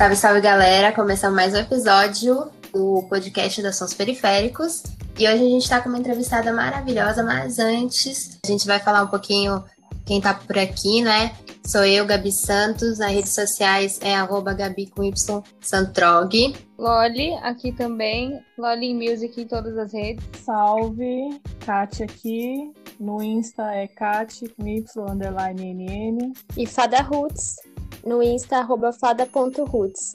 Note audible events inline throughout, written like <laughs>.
Salve, salve galera! Começando mais um episódio do podcast da Sons Periféricos. E hoje a gente está com uma entrevistada maravilhosa, mas antes a gente vai falar um pouquinho quem tá por aqui, né? Sou eu, Gabi Santos. Nas redes sociais é arroba Gabi com Y Santrog. Loli, aqui também. Loli Music em todas as redes. Salve, Kátia aqui. No Insta é Kátia com Y underline NN. E Fada Roots. No Insta, arroba fada.roots.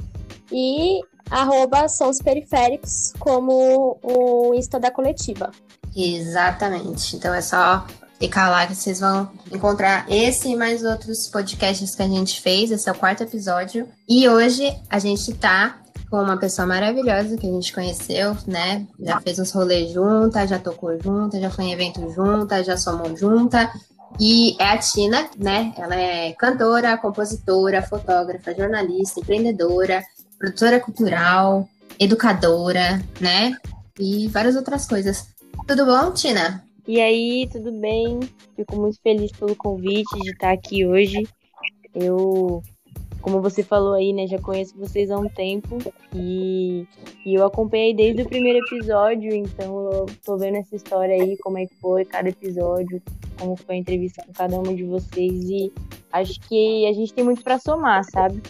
E arroba Sons Periféricos, como o Insta da coletiva. Exatamente. Então é só clicar lá que vocês vão encontrar esse e mais outros podcasts que a gente fez. Esse é o quarto episódio. E hoje a gente tá com uma pessoa maravilhosa que a gente conheceu, né? Já fez uns rolês juntas, já tocou junta, já foi em evento junta, já somou junta. E é a Tina, né? Ela é cantora, compositora, fotógrafa, jornalista, empreendedora, produtora cultural, educadora, né? E várias outras coisas. Tudo bom, Tina? E aí, tudo bem? Fico muito feliz pelo convite de estar aqui hoje. Eu, como você falou aí, né, já conheço vocês há um tempo e, e eu acompanhei desde o primeiro episódio, então eu tô vendo essa história aí, como é que foi cada episódio, como foi a entrevista com cada uma de vocês e acho que a gente tem muito para somar, sabe?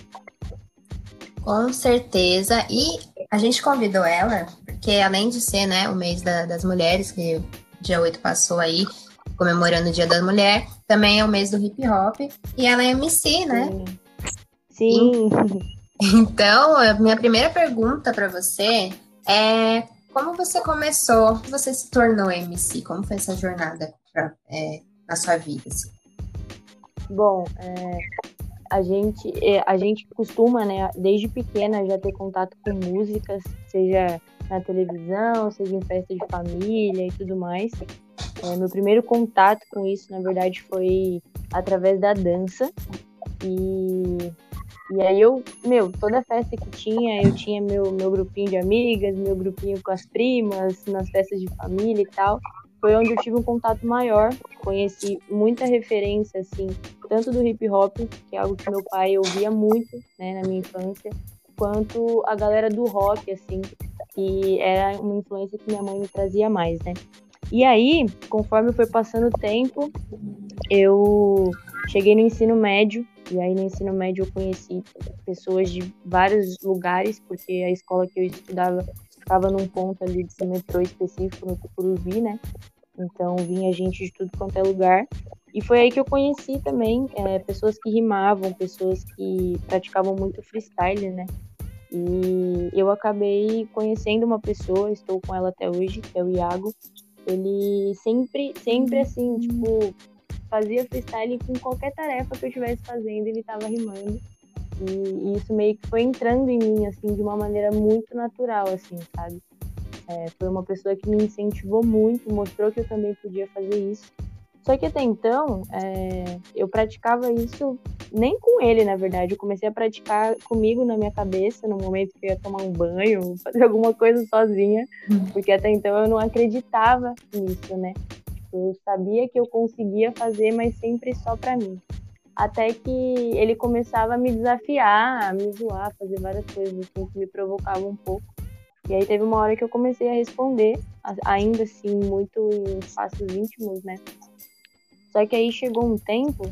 Com certeza. E a gente convidou ela, porque além de ser né, o mês da, das mulheres, que dia 8 passou aí, comemorando o Dia da Mulher, também é o mês do hip hop. E ela é MC, né? Sim. Então, a minha primeira pergunta para você é como você começou, você se tornou MC? Como foi essa jornada pra, é, na sua vida? Assim? Bom, é, a gente, é, a gente costuma, né, desde pequena já ter contato com músicas, seja na televisão, seja em festa de família e tudo mais. É, meu primeiro contato com isso, na verdade, foi através da dança. E, e aí eu, meu, toda festa que tinha, eu tinha meu, meu grupinho de amigas, meu grupinho com as primas, nas festas de família e tal foi onde eu tive um contato maior, conheci muita referência, assim, tanto do hip hop, que é algo que meu pai ouvia muito, né, na minha infância, quanto a galera do rock, assim, que era uma influência que minha mãe me trazia mais, né. E aí, conforme foi passando o tempo, eu cheguei no ensino médio, e aí no ensino médio eu conheci pessoas de vários lugares, porque a escola que eu estudava ficava num ponto ali de metrô específico no Tucuruvi, né? Então vinha gente de tudo quanto é lugar. E foi aí que eu conheci também é, pessoas que rimavam, pessoas que praticavam muito freestyle, né? E eu acabei conhecendo uma pessoa, estou com ela até hoje, que é o Iago. Ele sempre, sempre assim, tipo, fazia freestyle com qualquer tarefa que eu estivesse fazendo, ele estava rimando. E, e, isso meio que foi entrando em mim, assim, de uma maneira muito natural, assim, sabe? É, foi uma pessoa que me incentivou muito, mostrou que eu também podia fazer isso. Só que até então, é, eu praticava isso nem com ele, na verdade. Eu comecei a praticar comigo na minha cabeça, no momento que eu ia tomar um banho, <laughs> fazer alguma coisa sozinha, uhum. porque até então eu não acreditava nisso, né? Eu sabia que eu conseguia fazer, mas sempre só para mim. Até que ele começava a me desafiar, a me zoar, fazer várias coisas assim, que me provocavam um pouco. E aí teve uma hora que eu comecei a responder, ainda assim, muito em espaços íntimos, né? Só que aí chegou um tempo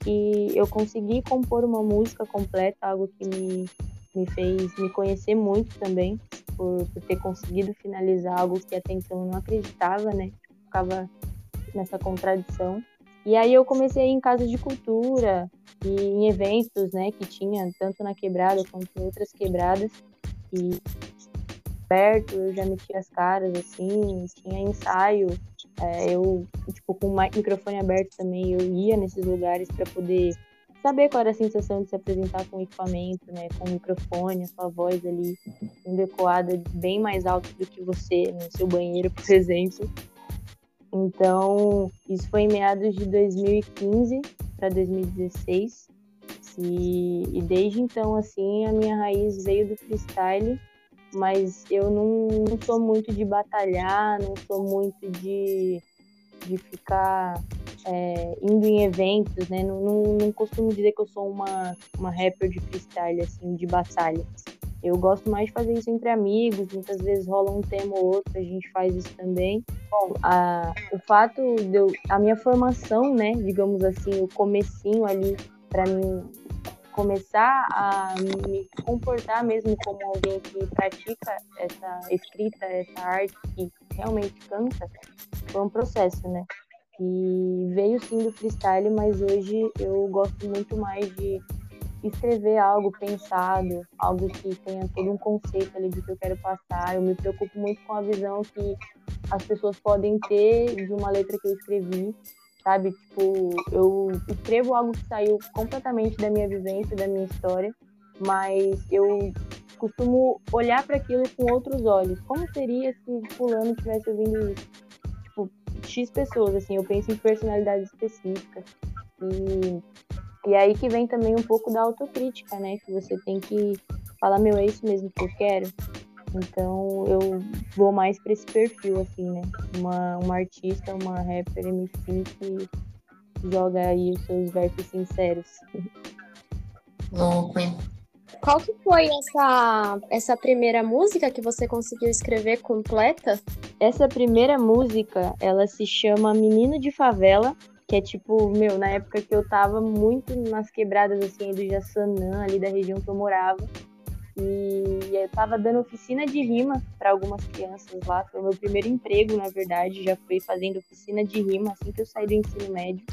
que eu consegui compor uma música completa, algo que me, me fez me conhecer muito também, por, por ter conseguido finalizar algo que até então eu não acreditava, né? Ficava nessa contradição. E aí eu comecei em casas de cultura e em eventos, né, que tinha tanto na quebrada quanto em outras quebradas. E aberto, eu já metia as caras, assim, tinha ensaio, é, eu, tipo, com o microfone aberto também, eu ia nesses lugares para poder saber qual era a sensação de se apresentar com equipamento, né, com o microfone, a sua voz ali sendo ecoada bem mais alto do que você no seu banheiro, por <laughs> exemplo. Então, isso foi em meados de 2015 para 2016. E, e desde então, assim, a minha raiz veio do freestyle mas eu não, não sou muito de batalhar, não sou muito de, de ficar é, indo em eventos, né? Não, não, não, costumo dizer que eu sou uma, uma rapper de freestyle, assim, de batalha. Eu gosto mais de fazer isso entre amigos, muitas vezes rola um tema ou outro, a gente faz isso também. Bom, a, o fato de eu, a minha formação, né, digamos assim, o comecinho ali para mim começar a me comportar mesmo como alguém que pratica essa escrita, essa arte, que realmente canta, foi um processo, né? E veio sim do freestyle, mas hoje eu gosto muito mais de escrever algo pensado, algo que tenha todo um conceito ali do que eu quero passar. Eu me preocupo muito com a visão que as pessoas podem ter de uma letra que eu escrevi sabe? Tipo, eu escrevo algo que saiu completamente da minha vivência, da minha história, mas eu costumo olhar para aquilo com outros olhos. Como seria se fulano tivesse ouvindo isso? Tipo, X pessoas, assim, eu penso em personalidades específicas. E, e aí que vem também um pouco da autocrítica, né? Que você tem que falar, meu, é isso mesmo que eu quero. Então eu vou mais para esse perfil, assim, né? Uma, uma artista, uma rapper MC que joga aí os seus versos sinceros. Louco, hein? Qual que foi essa, essa primeira música que você conseguiu escrever completa? Essa primeira música, ela se chama Menino de Favela, que é tipo, meu, na época que eu tava muito nas quebradas, assim, do Jaçanã, ali da região que eu morava. E eu estava dando oficina de rima para algumas crianças lá. Foi o meu primeiro emprego, na verdade. Já fui fazendo oficina de rima assim que eu saí do ensino médio.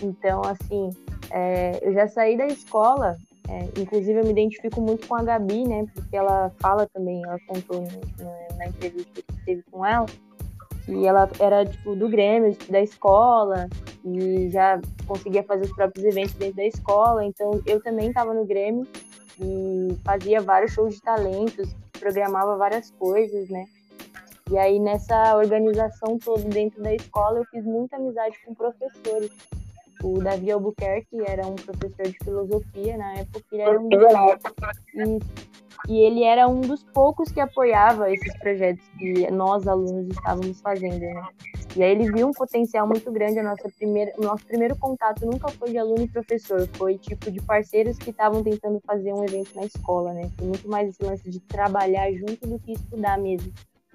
Então, assim, é, eu já saí da escola. É, inclusive, eu me identifico muito com a Gabi, né? Porque ela fala também, ela contou na, na entrevista que teve com ela, que ela era, tipo, do Grêmio, da escola, e já conseguia fazer os próprios eventos dentro da escola. Então, eu também estava no Grêmio e fazia vários shows de talentos, programava várias coisas, né? E aí nessa organização toda dentro da escola eu fiz muita amizade com professores. O Davi Albuquerque era um professor de filosofia na época, ele era um e, e ele era um dos poucos que apoiava esses projetos que nós alunos estávamos fazendo, né? E aí ele viu um potencial muito grande. A nossa primeira, o nosso primeiro contato nunca foi de aluno e professor, foi tipo de parceiros que estavam tentando fazer um evento na escola, né? Foi muito mais esse lance de trabalhar junto do que estudar mesmo.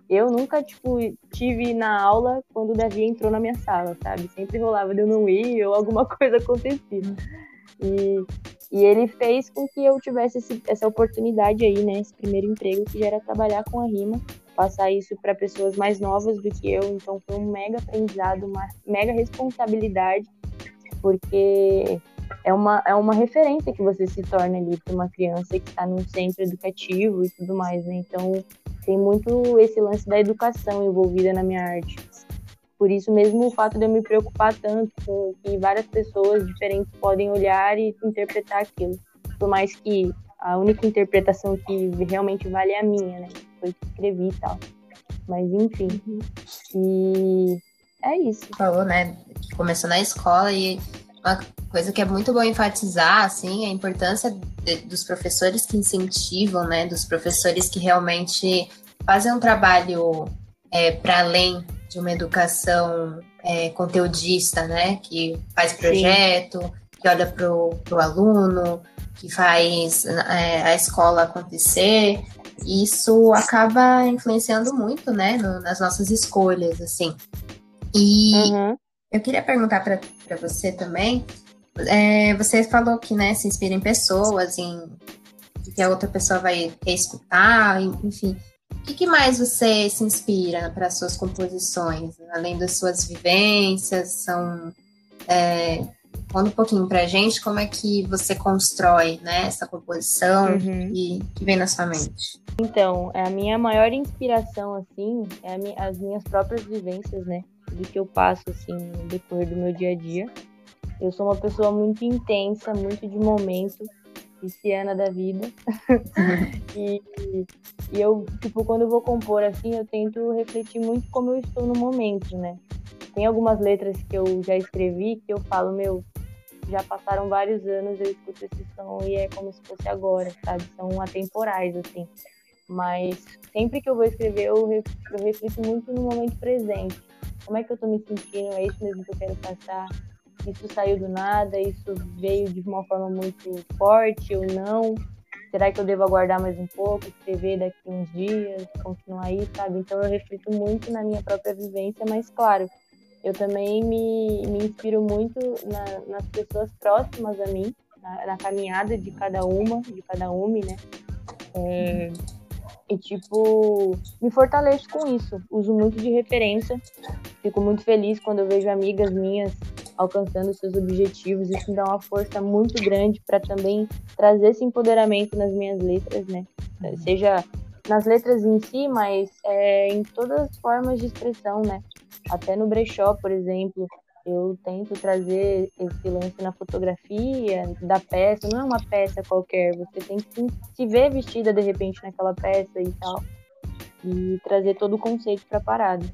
Eu nunca, tipo, tive na aula quando o Davi entrou na minha sala, sabe? Sempre rolava de eu não ir ou alguma <laughs> coisa acontecia. E, e ele fez com que eu tivesse esse, essa oportunidade aí, né? Esse primeiro emprego que já era trabalhar com a rima passar isso para pessoas mais novas do que eu, então foi um mega aprendizado, uma mega responsabilidade, porque é uma, é uma referência que você se torna ali para uma criança que está num centro educativo e tudo mais, né? Então tem muito esse lance da educação envolvida na minha arte. Por isso mesmo o fato de eu me preocupar tanto com que várias pessoas diferentes podem olhar e interpretar aquilo. Por mais que a única interpretação que realmente vale é a minha, né? Foi que escrevi e tal. Mas enfim. E é isso. Falou, né? Começou na escola e uma coisa que é muito bom enfatizar, assim, a importância de, dos professores que incentivam, né? Dos professores que realmente fazem um trabalho é, para além de uma educação é, conteudista, né? Que faz projeto, Sim. que olha para o aluno, que faz é, a escola acontecer, isso acaba influenciando muito, né, no, nas nossas escolhas, assim. E uhum. eu queria perguntar para você também, é, você falou que, né, se inspira em pessoas, em que a outra pessoa vai escutar, enfim. O que, que mais você se inspira para suas composições, além das suas vivências? São é, Conta um pouquinho pra gente como é que você constrói né, essa composição uhum. e que vem na sua mente. Então, a minha maior inspiração, assim, é as minhas próprias vivências, né? Do que eu passo, assim, no decorrer do meu dia a dia. Eu sou uma pessoa muito intensa, muito de momento, pisciana da vida. <laughs> e, e eu, tipo, quando eu vou compor, assim, eu tento refletir muito como eu estou no momento, né? Tem algumas letras que eu já escrevi que eu falo, meu, já passaram vários anos, eu escuto esse som e é como se fosse agora, sabe? São atemporais, assim. Mas sempre que eu vou escrever, eu, eu reflito muito no momento presente. como é que eu tô me sentindo, é isso mesmo que eu quero passar, isso saiu do nada, isso veio de uma forma muito forte ou não, será que eu devo aguardar mais um pouco, escrever daqui uns dias, continuar aí, sabe? Então eu reflito muito na minha própria vivência, mas claro, eu também me, me inspiro muito na, nas pessoas próximas a mim, na, na, caminhada de cada uma, de cada uma, né? É, e, tipo, me fortaleço com isso. Uso muito de referência. Fico muito feliz quando eu vejo amigas minhas alcançando seus objetivos. Isso me dá uma força muito grande para também trazer esse empoderamento nas minhas letras, né? Seja nas letras em si, mas é, em todas as formas de expressão, né? Até no brechó, por exemplo, eu tento trazer esse lance na fotografia da peça. Não é uma peça qualquer, você tem que se ver vestida de repente naquela peça e tal. E trazer todo o conceito para a parada.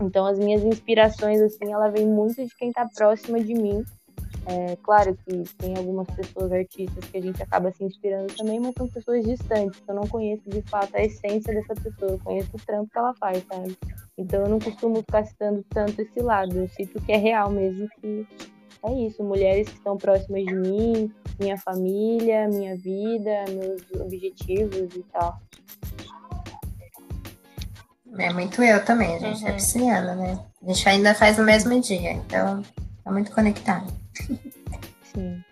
Então, as minhas inspirações, assim, ela vem muito de quem está próxima de mim. É, claro que tem algumas pessoas artistas que a gente acaba se inspirando também, mas são pessoas distantes. Eu não conheço de fato a essência dessa pessoa, eu conheço o trampo que ela faz, sabe? Então eu não costumo ficar citando tanto esse lado. Eu cito que é real mesmo, que é isso. Mulheres que estão próximas de mim, minha família, minha vida, meus objetivos e tal. É muito eu também, a gente é uhum. é pisciana, né? A gente ainda faz no mesmo dia, então tá muito conectado. Sim.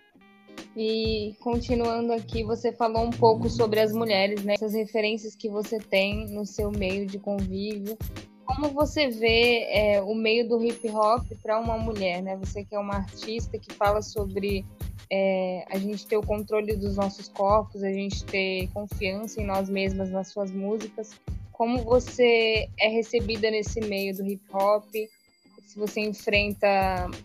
E continuando aqui, você falou um pouco sobre as mulheres, né? Essas referências que você tem no seu meio de convívio. Como você vê é, o meio do hip hop para uma mulher, né? Você que é uma artista que fala sobre é, a gente ter o controle dos nossos corpos, a gente ter confiança em nós mesmas nas suas músicas. Como você é recebida nesse meio do hip hop? Se você enfrenta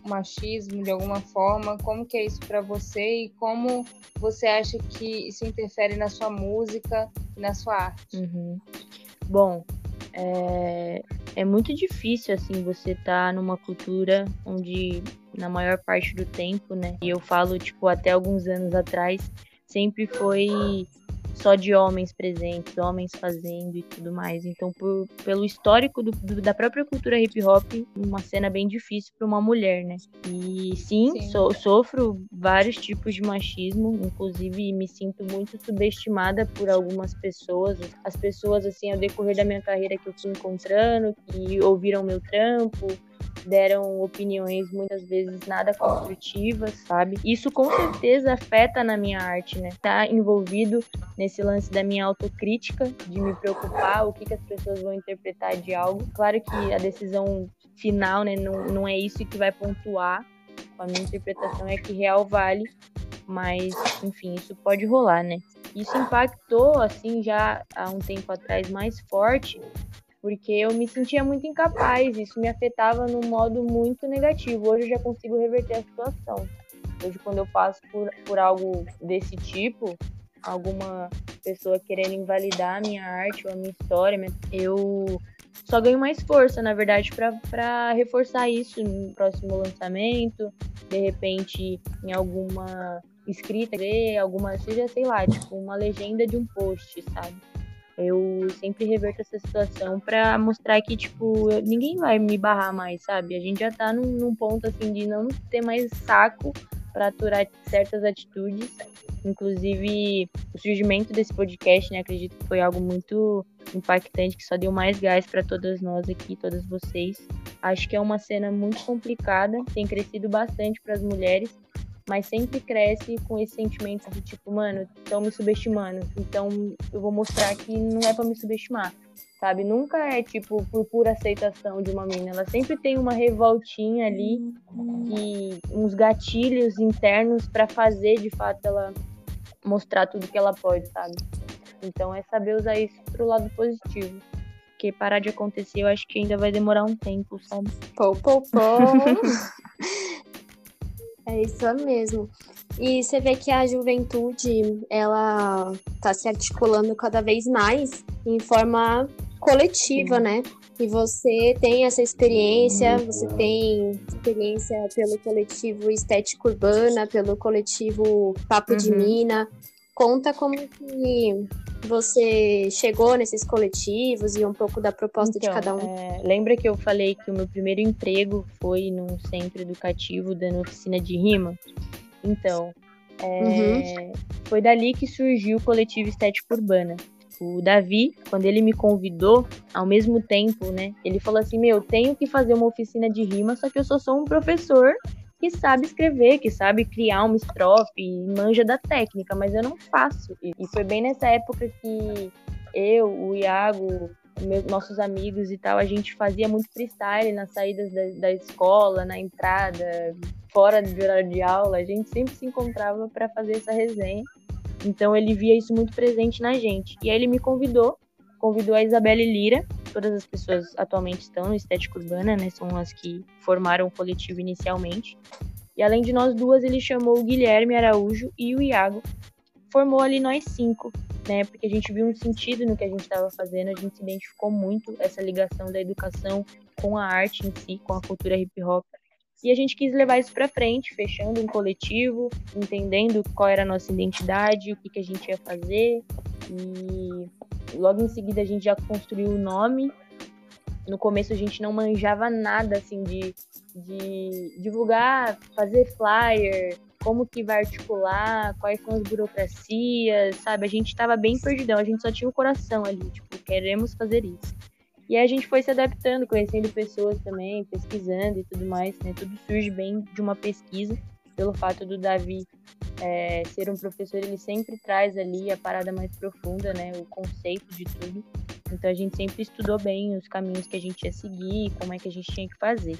machismo de alguma forma, como que é isso para você e como você acha que isso interfere na sua música e na sua arte? Uhum. Bom, é, é muito difícil assim você tá numa cultura onde na maior parte do tempo, né? E eu falo tipo até alguns anos atrás sempre foi só de homens presentes, homens fazendo e tudo mais. Então, por, pelo histórico do, do, da própria cultura hip hop, uma cena bem difícil para uma mulher, né? E sim, sim. So, sofro vários tipos de machismo, inclusive me sinto muito subestimada por algumas pessoas. As pessoas, assim, ao decorrer da minha carreira que eu fui encontrando, que ouviram meu trampo, deram opiniões muitas vezes nada construtivas, sabe? Isso com certeza afeta na minha arte, né? Tá envolvido nesse lance da minha autocrítica, de me preocupar o que, que as pessoas vão interpretar de algo. Claro que a decisão final, né, não, não é isso que vai pontuar. A minha interpretação é que real vale, mas enfim, isso pode rolar, né? Isso impactou assim já há um tempo atrás mais forte porque eu me sentia muito incapaz, isso me afetava num modo muito negativo. Hoje eu já consigo reverter a situação. Hoje, quando eu passo por, por algo desse tipo, alguma pessoa querendo invalidar a minha arte ou a minha história, eu só ganho mais força, na verdade, para reforçar isso no próximo lançamento, de repente em alguma escrita, alguma, seja, sei lá, tipo, uma legenda de um post, sabe? Eu sempre reverto essa situação para mostrar que, tipo, ninguém vai me barrar mais, sabe? A gente já tá num, num ponto, assim, de não ter mais saco para aturar certas atitudes. Inclusive, o surgimento desse podcast, né? Acredito que foi algo muito impactante, que só deu mais gás para todas nós aqui, todas vocês. Acho que é uma cena muito complicada, tem crescido bastante para as mulheres mas sempre cresce com esse sentimento de tipo, mano, estão me subestimando, então eu vou mostrar que não é para me subestimar, sabe? Nunca é tipo por pura aceitação de uma mina, ela sempre tem uma revoltinha ali e uns gatilhos internos para fazer de fato ela mostrar tudo que ela pode, sabe? Então é saber usar isso pro lado positivo. Porque parar de acontecer, eu acho que ainda vai demorar um tempo, sabe? Pô, pô, pô. É isso mesmo. E você vê que a juventude, ela está se articulando cada vez mais em forma coletiva, Sim. né? E você tem essa experiência, você tem experiência pelo coletivo Estética Urbana, pelo coletivo Papo uhum. de Mina. Conta como que você chegou nesses coletivos e um pouco da proposta então, de cada um? É, lembra que eu falei que o meu primeiro emprego foi num centro educativo dando oficina de rima? Então, é, uhum. foi dali que surgiu o coletivo Estética Urbana. O Davi, quando ele me convidou, ao mesmo tempo, né, ele falou assim: Meu, tenho que fazer uma oficina de rima, só que eu só sou um professor que sabe escrever, que sabe criar uma estrofe, manja da técnica, mas eu não faço. E foi bem nessa época que eu, o Iago, meus, nossos amigos e tal, a gente fazia muito freestyle nas saídas da, da escola, na entrada, fora do horário de aula, a gente sempre se encontrava para fazer essa resenha. Então ele via isso muito presente na gente. E aí ele me convidou, convidou a Isabelle Lira, todas as pessoas atualmente estão no Estética Urbana, né? São as que formaram o coletivo inicialmente. E além de nós duas, ele chamou o Guilherme Araújo e o Iago. Formou ali nós cinco, né? Porque a gente viu um sentido no que a gente estava fazendo, a gente se identificou muito essa ligação da educação com a arte em si, com a cultura hip hop. E a gente quis levar isso para frente, fechando um coletivo, entendendo qual era a nossa identidade, o que, que a gente ia fazer. E logo em seguida a gente já construiu o nome. No começo a gente não manjava nada assim de, de divulgar, fazer flyer, como que vai articular, quais são as burocracias, sabe? A gente estava bem perdidão, a gente só tinha o coração ali, tipo, queremos fazer isso. E a gente foi se adaptando, conhecendo pessoas também, pesquisando e tudo mais, né? Tudo surge bem de uma pesquisa, pelo fato do Davi é, ser um professor, ele sempre traz ali a parada mais profunda, né? O conceito de tudo. Então a gente sempre estudou bem os caminhos que a gente ia seguir, como é que a gente tinha que fazer.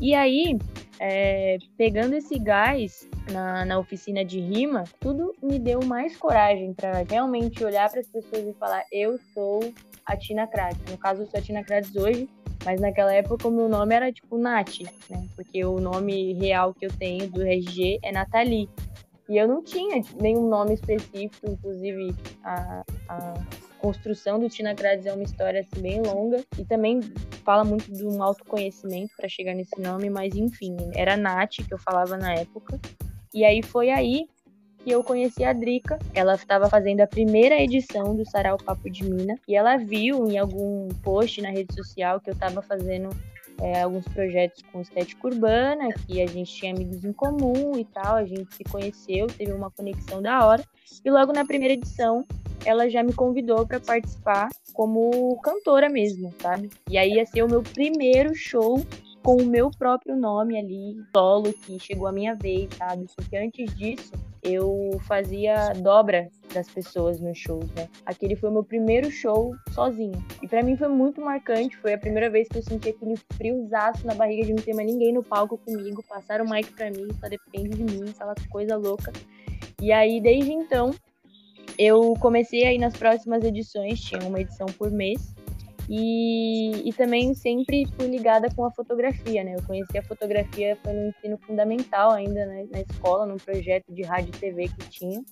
E aí, é, pegando esse gás na, na oficina de rima, tudo me deu mais coragem para realmente olhar para as pessoas e falar: eu sou a Tina Kratz. No caso, eu sou a Tina Kratz hoje, mas naquela época o meu nome era tipo Nath, né? Porque o nome real que eu tenho do RG é Nathalie. E eu não tinha nenhum nome específico, inclusive a, a construção do Tina Kratz é uma história assim, bem longa e também fala muito de um autoconhecimento para chegar nesse nome, mas enfim, era Nath que eu falava na época. E aí foi aí que eu conheci a Drica. Ela estava fazendo a primeira edição do Sarau Papo de Mina e ela viu em algum post na rede social que eu estava fazendo é, alguns projetos com estética urbana, que a gente tinha amigos em comum e tal, a gente se conheceu, teve uma conexão da hora. E logo na primeira edição, ela já me convidou para participar como cantora mesmo, sabe? E aí ia ser o meu primeiro show com o meu próprio nome ali, solo, que chegou a minha vez, sabe? Porque antes disso, eu fazia dobra das pessoas nos shows, né? Aquele foi o meu primeiro show sozinho. E para mim foi muito marcante, foi a primeira vez que eu senti aquele friozaço na barriga de não ter mais ninguém no palco comigo, passaram o mic pra mim, só depende de mim, aquela coisa louca. E aí, desde então, eu comecei aí nas próximas edições, tinha uma edição por mês, e, e também sempre fui ligada com a fotografia, né? Eu conheci a fotografia foi no ensino fundamental ainda né? na escola, num projeto de rádio e TV que tinha.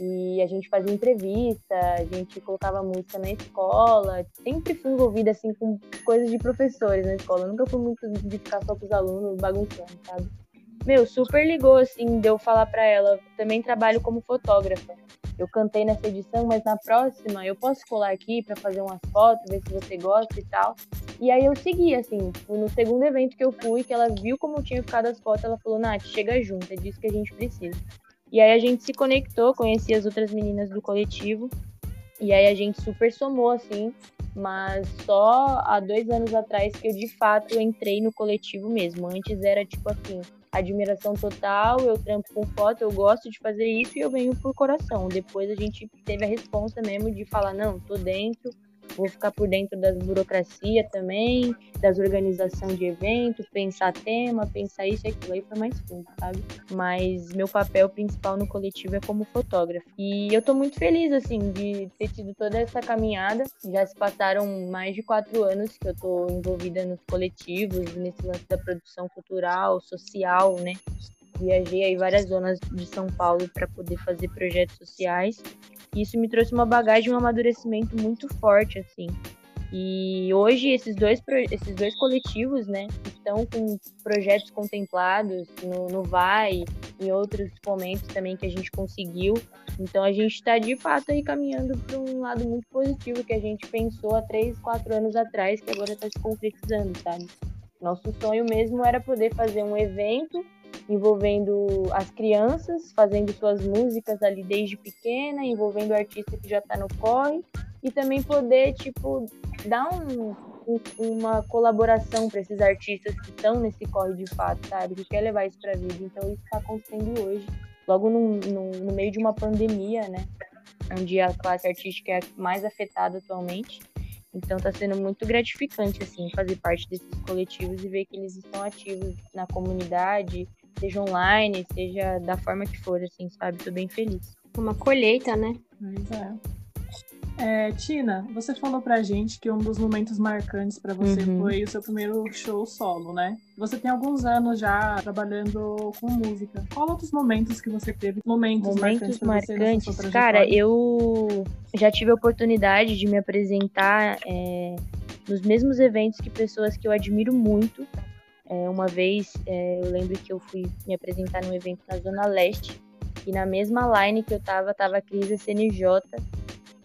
E a gente fazia entrevista, a gente colocava música na escola. Sempre fui envolvida assim com coisas de professores na escola. Eu nunca fui muito de ficar só com os alunos bagunçando, sabe? Meu, super ligou assim, de eu falar para ela, também trabalho como fotógrafa eu cantei nessa edição, mas na próxima eu posso colar aqui para fazer umas fotos, ver se você gosta e tal. E aí eu segui, assim, no segundo evento que eu fui, que ela viu como tinha ficado as fotos, ela falou, Nath, chega junto, é disso que a gente precisa. E aí a gente se conectou, conheci as outras meninas do coletivo, e aí a gente super somou, assim, mas só há dois anos atrás que eu de fato entrei no coletivo mesmo. Antes era tipo assim, admiração total, eu trampo com foto, eu gosto de fazer isso e eu venho por coração. Depois a gente teve a resposta mesmo de falar, não, tô dentro, vou ficar por dentro das burocracia também, das organização de evento, pensar tema, pensar isso e aquilo aí foi mais fundo, sabe? Mas meu papel principal no coletivo é como fotógrafo. E eu tô muito feliz, assim, de ter tido toda essa caminhada. Já se passaram mais de quatro anos que eu tô envolvida nos coletivos, nesse lance da produção cultural, social, né? Viajei aí várias zonas de São Paulo para poder fazer projetos sociais isso me trouxe uma bagagem, um amadurecimento muito forte, assim. E hoje esses dois, esses dois coletivos, né, estão com projetos contemplados no, no VAI, em outros momentos também que a gente conseguiu Então a gente está de fato aí caminhando para um lado muito positivo que a gente pensou há três, quatro anos atrás, que agora está se concretizando, sabe? Nosso sonho mesmo era poder fazer um evento envolvendo as crianças, fazendo suas músicas ali desde pequena, envolvendo o artista que já está no corre, e também poder, tipo, dar um, um, uma colaboração para esses artistas que estão nesse corre de fato, sabe? Que quer levar isso para a vida. Então isso está acontecendo hoje logo no, no, no meio de uma pandemia, né? Onde a classe artística é mais afetada atualmente. Então está sendo muito gratificante assim fazer parte desses coletivos e ver que eles estão ativos na comunidade, seja online, seja da forma que for, assim, sabe? Tô bem feliz. Uma colheita, né? Pois é. É, Tina, você falou pra gente que um dos momentos marcantes para você uhum. foi o seu primeiro show solo, né? Você tem alguns anos já trabalhando com música. Qual outros momentos que você teve? Momentos, momentos marcantes, marcantes. Cara, eu já tive a oportunidade de me apresentar é, nos mesmos eventos que pessoas que eu admiro muito. É, uma vez é, eu lembro que eu fui me apresentar num evento na Zona Leste e na mesma line que eu tava, tava a Cris CNJ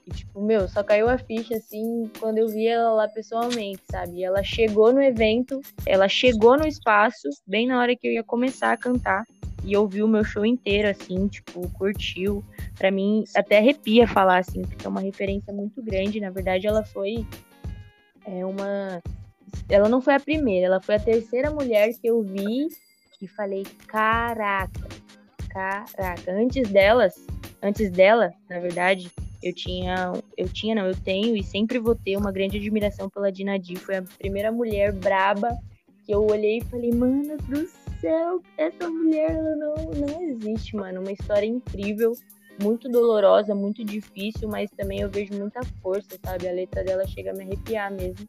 e, tipo, meu, só caiu a ficha, assim, quando eu vi ela lá pessoalmente, sabe? ela chegou no evento, ela chegou no espaço, bem na hora que eu ia começar a cantar. E ouviu o meu show inteiro, assim, tipo, curtiu. Pra mim, até arrepia falar, assim, porque é uma referência muito grande. Na verdade, ela foi é uma. Ela não foi a primeira, ela foi a terceira mulher que eu vi e falei, caraca, caraca. Antes delas, antes dela, na verdade, eu tinha, eu tinha, não, eu tenho e sempre vou ter uma grande admiração pela Dinadi. Foi a primeira mulher braba que eu olhei e falei, mano do céu, essa mulher ela não, não existe, mano. Uma história incrível, muito dolorosa, muito difícil, mas também eu vejo muita força, sabe? A letra dela chega a me arrepiar mesmo.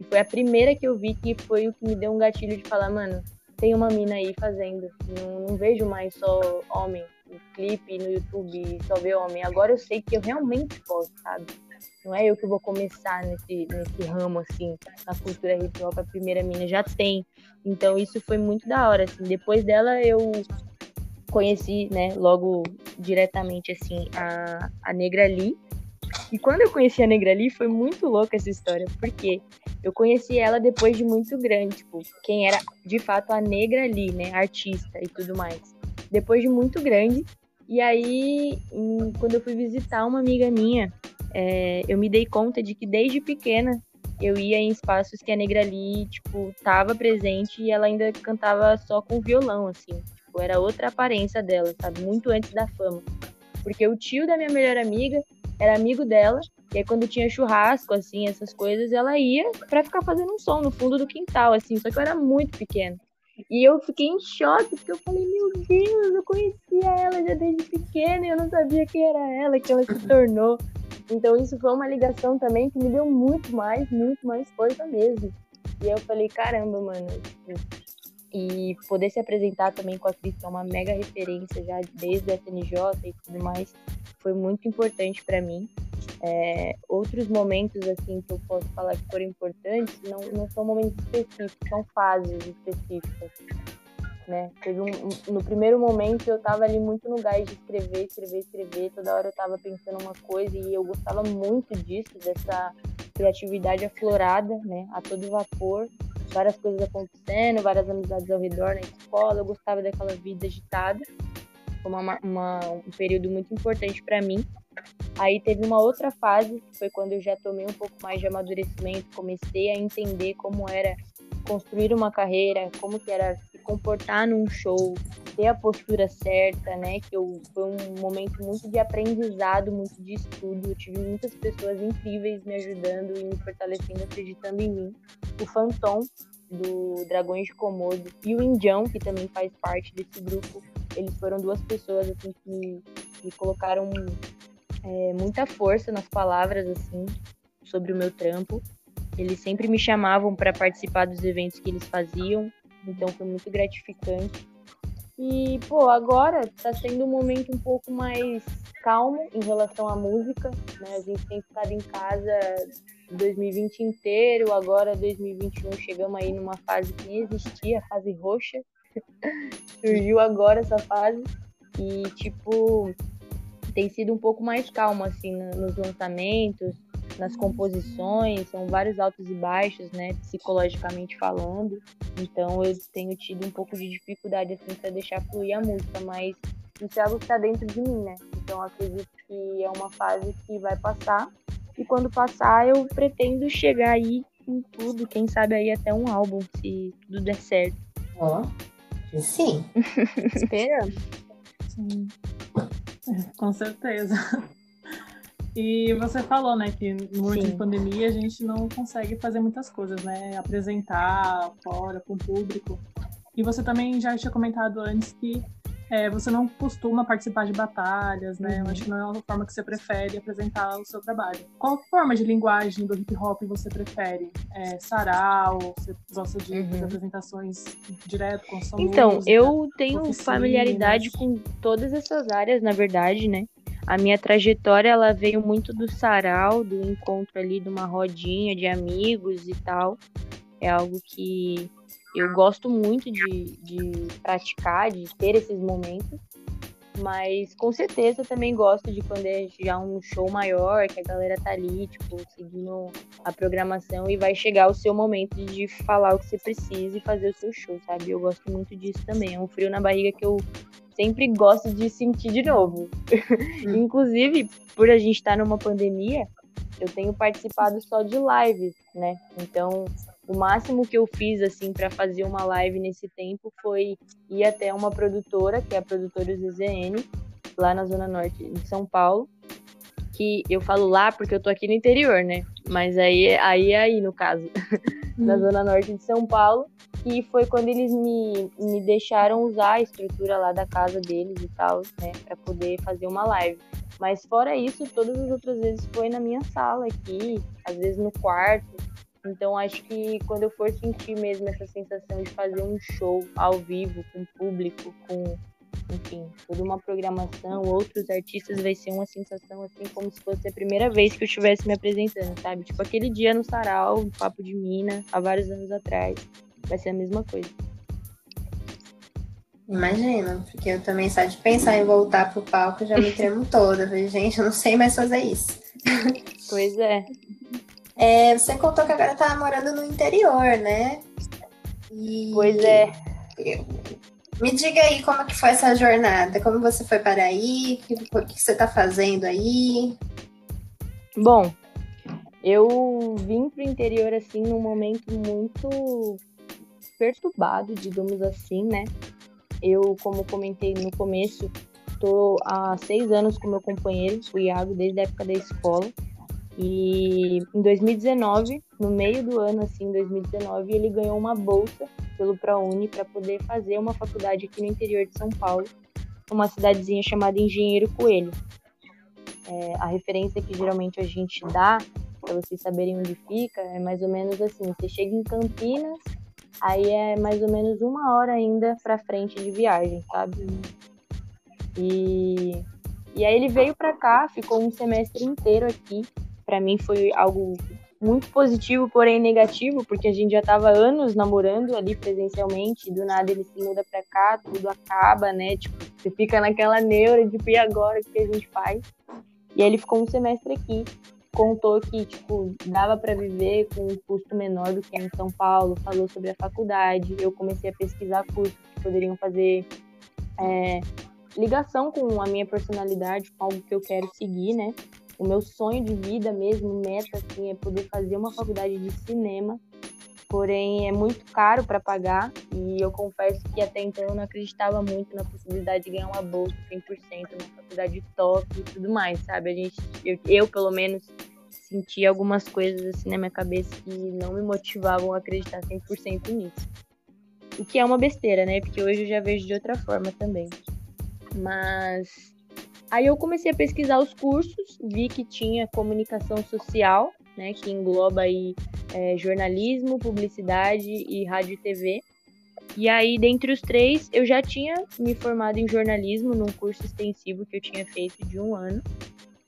E foi a primeira que eu vi que foi o que me deu um gatilho de falar, mano, tem uma mina aí fazendo. Não, não vejo mais só homem no clipe no YouTube só ver homem. Agora eu sei que eu realmente posso, sabe? Não é eu que vou começar nesse, nesse ramo, assim, na cultura hip hop, a primeira mina já tem. Então isso foi muito da hora, assim. Depois dela eu conheci, né, logo diretamente, assim, a, a Negra Lee. E quando eu conheci a Negra Lee, foi muito louca essa história, porque eu conheci ela depois de muito grande, tipo, quem era de fato a Negra Lee, né, artista e tudo mais depois de muito grande. E aí, em, quando eu fui visitar uma amiga minha, é, eu me dei conta de que desde pequena eu ia em espaços que a Negra ali, tipo, tava presente e ela ainda cantava só com violão, assim. Tipo, era outra aparência dela, sabe? Muito antes da fama. Porque o tio da minha melhor amiga era amigo dela, e aí quando tinha churrasco, assim, essas coisas, ela ia para ficar fazendo um som no fundo do quintal, assim. Só que eu era muito pequena. E eu fiquei em choque, porque eu falei, meu Deus, eu conhecia ela já desde pequena e eu não sabia quem era ela, que ela se tornou. Então isso foi uma ligação também que me deu muito mais, muito mais força mesmo. E eu falei, caramba, mano. E poder se apresentar também com a Cris, que é uma mega referência já desde o SNJ e tudo mais, foi muito importante para mim. É, outros momentos assim que eu posso falar que foram importantes não, não são momentos específicos, são fases específicas. Né? Teve um, no primeiro momento eu estava ali muito no gás de escrever, escrever, escrever. Toda hora eu estava pensando uma coisa e eu gostava muito disso, dessa criatividade aflorada, né? A todo vapor, várias coisas acontecendo, várias amizades ao redor na escola. Eu gostava daquela vida agitada. Foi uma, uma um período muito importante para mim. Aí teve uma outra fase, que foi quando eu já tomei um pouco mais de amadurecimento, comecei a entender como era construir uma carreira, como que era se comportar num show, ter a postura certa, né? Que eu, foi um momento muito de aprendizado, muito de estudo. Eu tive muitas pessoas incríveis me ajudando e me fortalecendo, acreditando em mim. O Phantom, do Dragões de Komodo, e o Indião, que também faz parte desse grupo. Eles foram duas pessoas assim, que me colocaram é, muita força nas palavras, assim, sobre o meu trampo. Eles sempre me chamavam para participar dos eventos que eles faziam, então foi muito gratificante. E, pô, agora tá sendo um momento um pouco mais calmo em relação à música, né? A gente tem ficado em casa 2020 inteiro, agora 2021 chegamos aí numa fase que nem existia, fase roxa. <laughs> Surgiu agora essa fase. E, tipo, tem sido um pouco mais calmo, assim, nos lançamentos, nas composições, são vários altos e baixos, né, psicologicamente falando. Então eu tenho tido um pouco de dificuldade assim para deixar fluir a música, mas isso é algo que está dentro de mim, né? Então acredito que é uma fase que vai passar e quando passar eu pretendo chegar aí em tudo, quem sabe aí até um álbum, se tudo der certo. Ó, oh, sim. <laughs> Espera. Sim. Com certeza. E você falou, né, que no momento de pandemia a gente não consegue fazer muitas coisas, né? Apresentar fora, com o público. E você também já tinha comentado antes que é, você não costuma participar de batalhas, né? Uhum. Eu acho que não é uma forma que você prefere apresentar o seu trabalho. Qual forma de linguagem do hip hop você prefere? É, sarau? Você gosta de uhum. apresentações direto com sua Então, música, eu tenho familiaridade com todas essas áreas, na verdade, né? A minha trajetória ela veio muito do sarau, do encontro ali de uma rodinha de amigos e tal. É algo que eu gosto muito de, de praticar, de ter esses momentos. Mas com certeza também gosto de quando é já um show maior, que a galera tá ali, tipo, seguindo a programação e vai chegar o seu momento de falar o que você precisa e fazer o seu show, sabe? Eu gosto muito disso também. É um frio na barriga que eu sempre gosto de sentir de novo. Hum. <laughs> Inclusive, por a gente estar tá numa pandemia, eu tenho participado só de lives, né? Então, o máximo que eu fiz assim para fazer uma live nesse tempo foi ir até uma produtora, que é a produtora ZZN, lá na zona norte de São Paulo, que eu falo lá porque eu tô aqui no interior, né? Mas aí aí é aí no caso, <laughs> na hum. zona norte de São Paulo, que foi quando eles me, me deixaram usar a estrutura lá da casa deles e tal, né, para poder fazer uma live. Mas fora isso, todas as outras vezes foi na minha sala aqui, às vezes no quarto. Então acho que quando eu for sentir mesmo essa sensação de fazer um show ao vivo com público, com enfim, toda uma programação, outros artistas, vai ser uma sensação assim como se fosse a primeira vez que eu estivesse me apresentando, sabe? Tipo aquele dia no Sarau, no Papo de Mina, há vários anos atrás vai ser a mesma coisa. Imagina, porque eu também só de pensar em voltar pro palco já me tremo <laughs> toda. Falei, gente, eu não sei mais fazer isso. Pois é. é. Você contou que agora tá morando no interior, né? E... Pois é. Me diga aí como que foi essa jornada, como você foi para aí, o que, você tá fazendo aí? Bom, eu vim pro interior assim num momento muito perturbado, digamos assim, né? Eu, como comentei no começo, tô há seis anos com meu companheiro, o Iago, desde a época da escola. E em 2019, no meio do ano, assim, 2019, ele ganhou uma bolsa pelo ProUni para poder fazer uma faculdade aqui no interior de São Paulo, uma cidadezinha chamada Engenheiro Coelho. É, a referência que geralmente a gente dá, para vocês saberem onde fica, é mais ou menos assim: você chega em Campinas, Aí é mais ou menos uma hora ainda para frente de viagem, sabe? E, e aí ele veio para cá, ficou um semestre inteiro aqui. Para mim foi algo muito positivo, porém negativo, porque a gente já estava anos namorando ali presencialmente, do nada ele se muda para cá, tudo acaba, né? Tipo, você fica naquela neura de tipo, e agora o que a gente faz? E aí ele ficou um semestre aqui contou que tipo dava para viver com um custo menor do que em São Paulo, falou sobre a faculdade. Eu comecei a pesquisar cursos que poderiam fazer é, ligação com a minha personalidade, com algo que eu quero seguir, né? O meu sonho de vida mesmo, meta assim, é poder fazer uma faculdade de cinema. Porém, é muito caro para pagar e eu confesso que até então eu não acreditava muito na possibilidade de ganhar uma bolsa 100%, uma faculdade top e tudo mais, sabe? A gente, eu, eu pelo menos senti algumas coisas assim na minha cabeça que não me motivavam a acreditar 100% nisso. O que é uma besteira, né? Porque hoje eu já vejo de outra forma também. Mas aí eu comecei a pesquisar os cursos, vi que tinha comunicação social, né, que engloba aí é, jornalismo, publicidade e rádio e TV. E aí, dentre os três, eu já tinha me formado em jornalismo num curso extensivo que eu tinha feito de um ano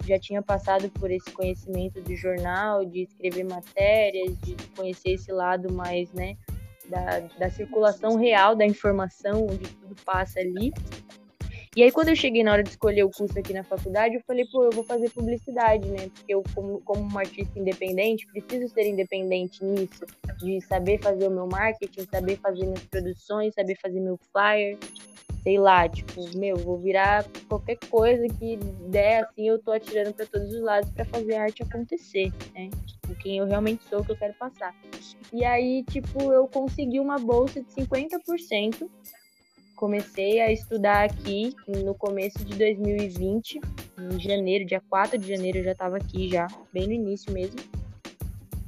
já tinha passado por esse conhecimento do jornal, de escrever matérias, de conhecer esse lado mais, né, da, da circulação real da informação, onde tudo passa ali. E aí, quando eu cheguei na hora de escolher o curso aqui na faculdade, eu falei, pô, eu vou fazer publicidade, né? Porque eu, como, como uma artista independente, preciso ser independente nisso, de saber fazer o meu marketing, saber fazer minhas produções, saber fazer meu flyer, sei lá, tipo, meu, vou virar qualquer coisa que der, assim, eu tô atirando para todos os lados para fazer a arte acontecer, né? Com quem eu realmente sou, o que eu quero passar. E aí, tipo, eu consegui uma bolsa de 50% comecei a estudar aqui no começo de 2020, em janeiro, dia 4 de janeiro eu já estava aqui já, bem no início mesmo.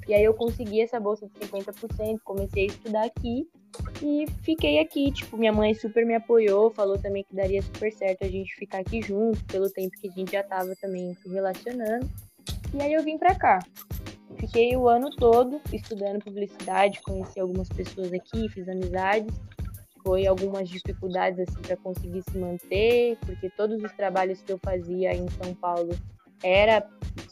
E aí eu consegui essa bolsa de 50%, comecei a estudar aqui e fiquei aqui, tipo, minha mãe super me apoiou, falou também que daria super certo a gente ficar aqui junto, pelo tempo que a gente já tava também se relacionando. E aí eu vim pra cá. Fiquei o ano todo estudando publicidade, conheci algumas pessoas aqui, fiz amizades foi algumas dificuldades assim para conseguir se manter, porque todos os trabalhos que eu fazia em São Paulo era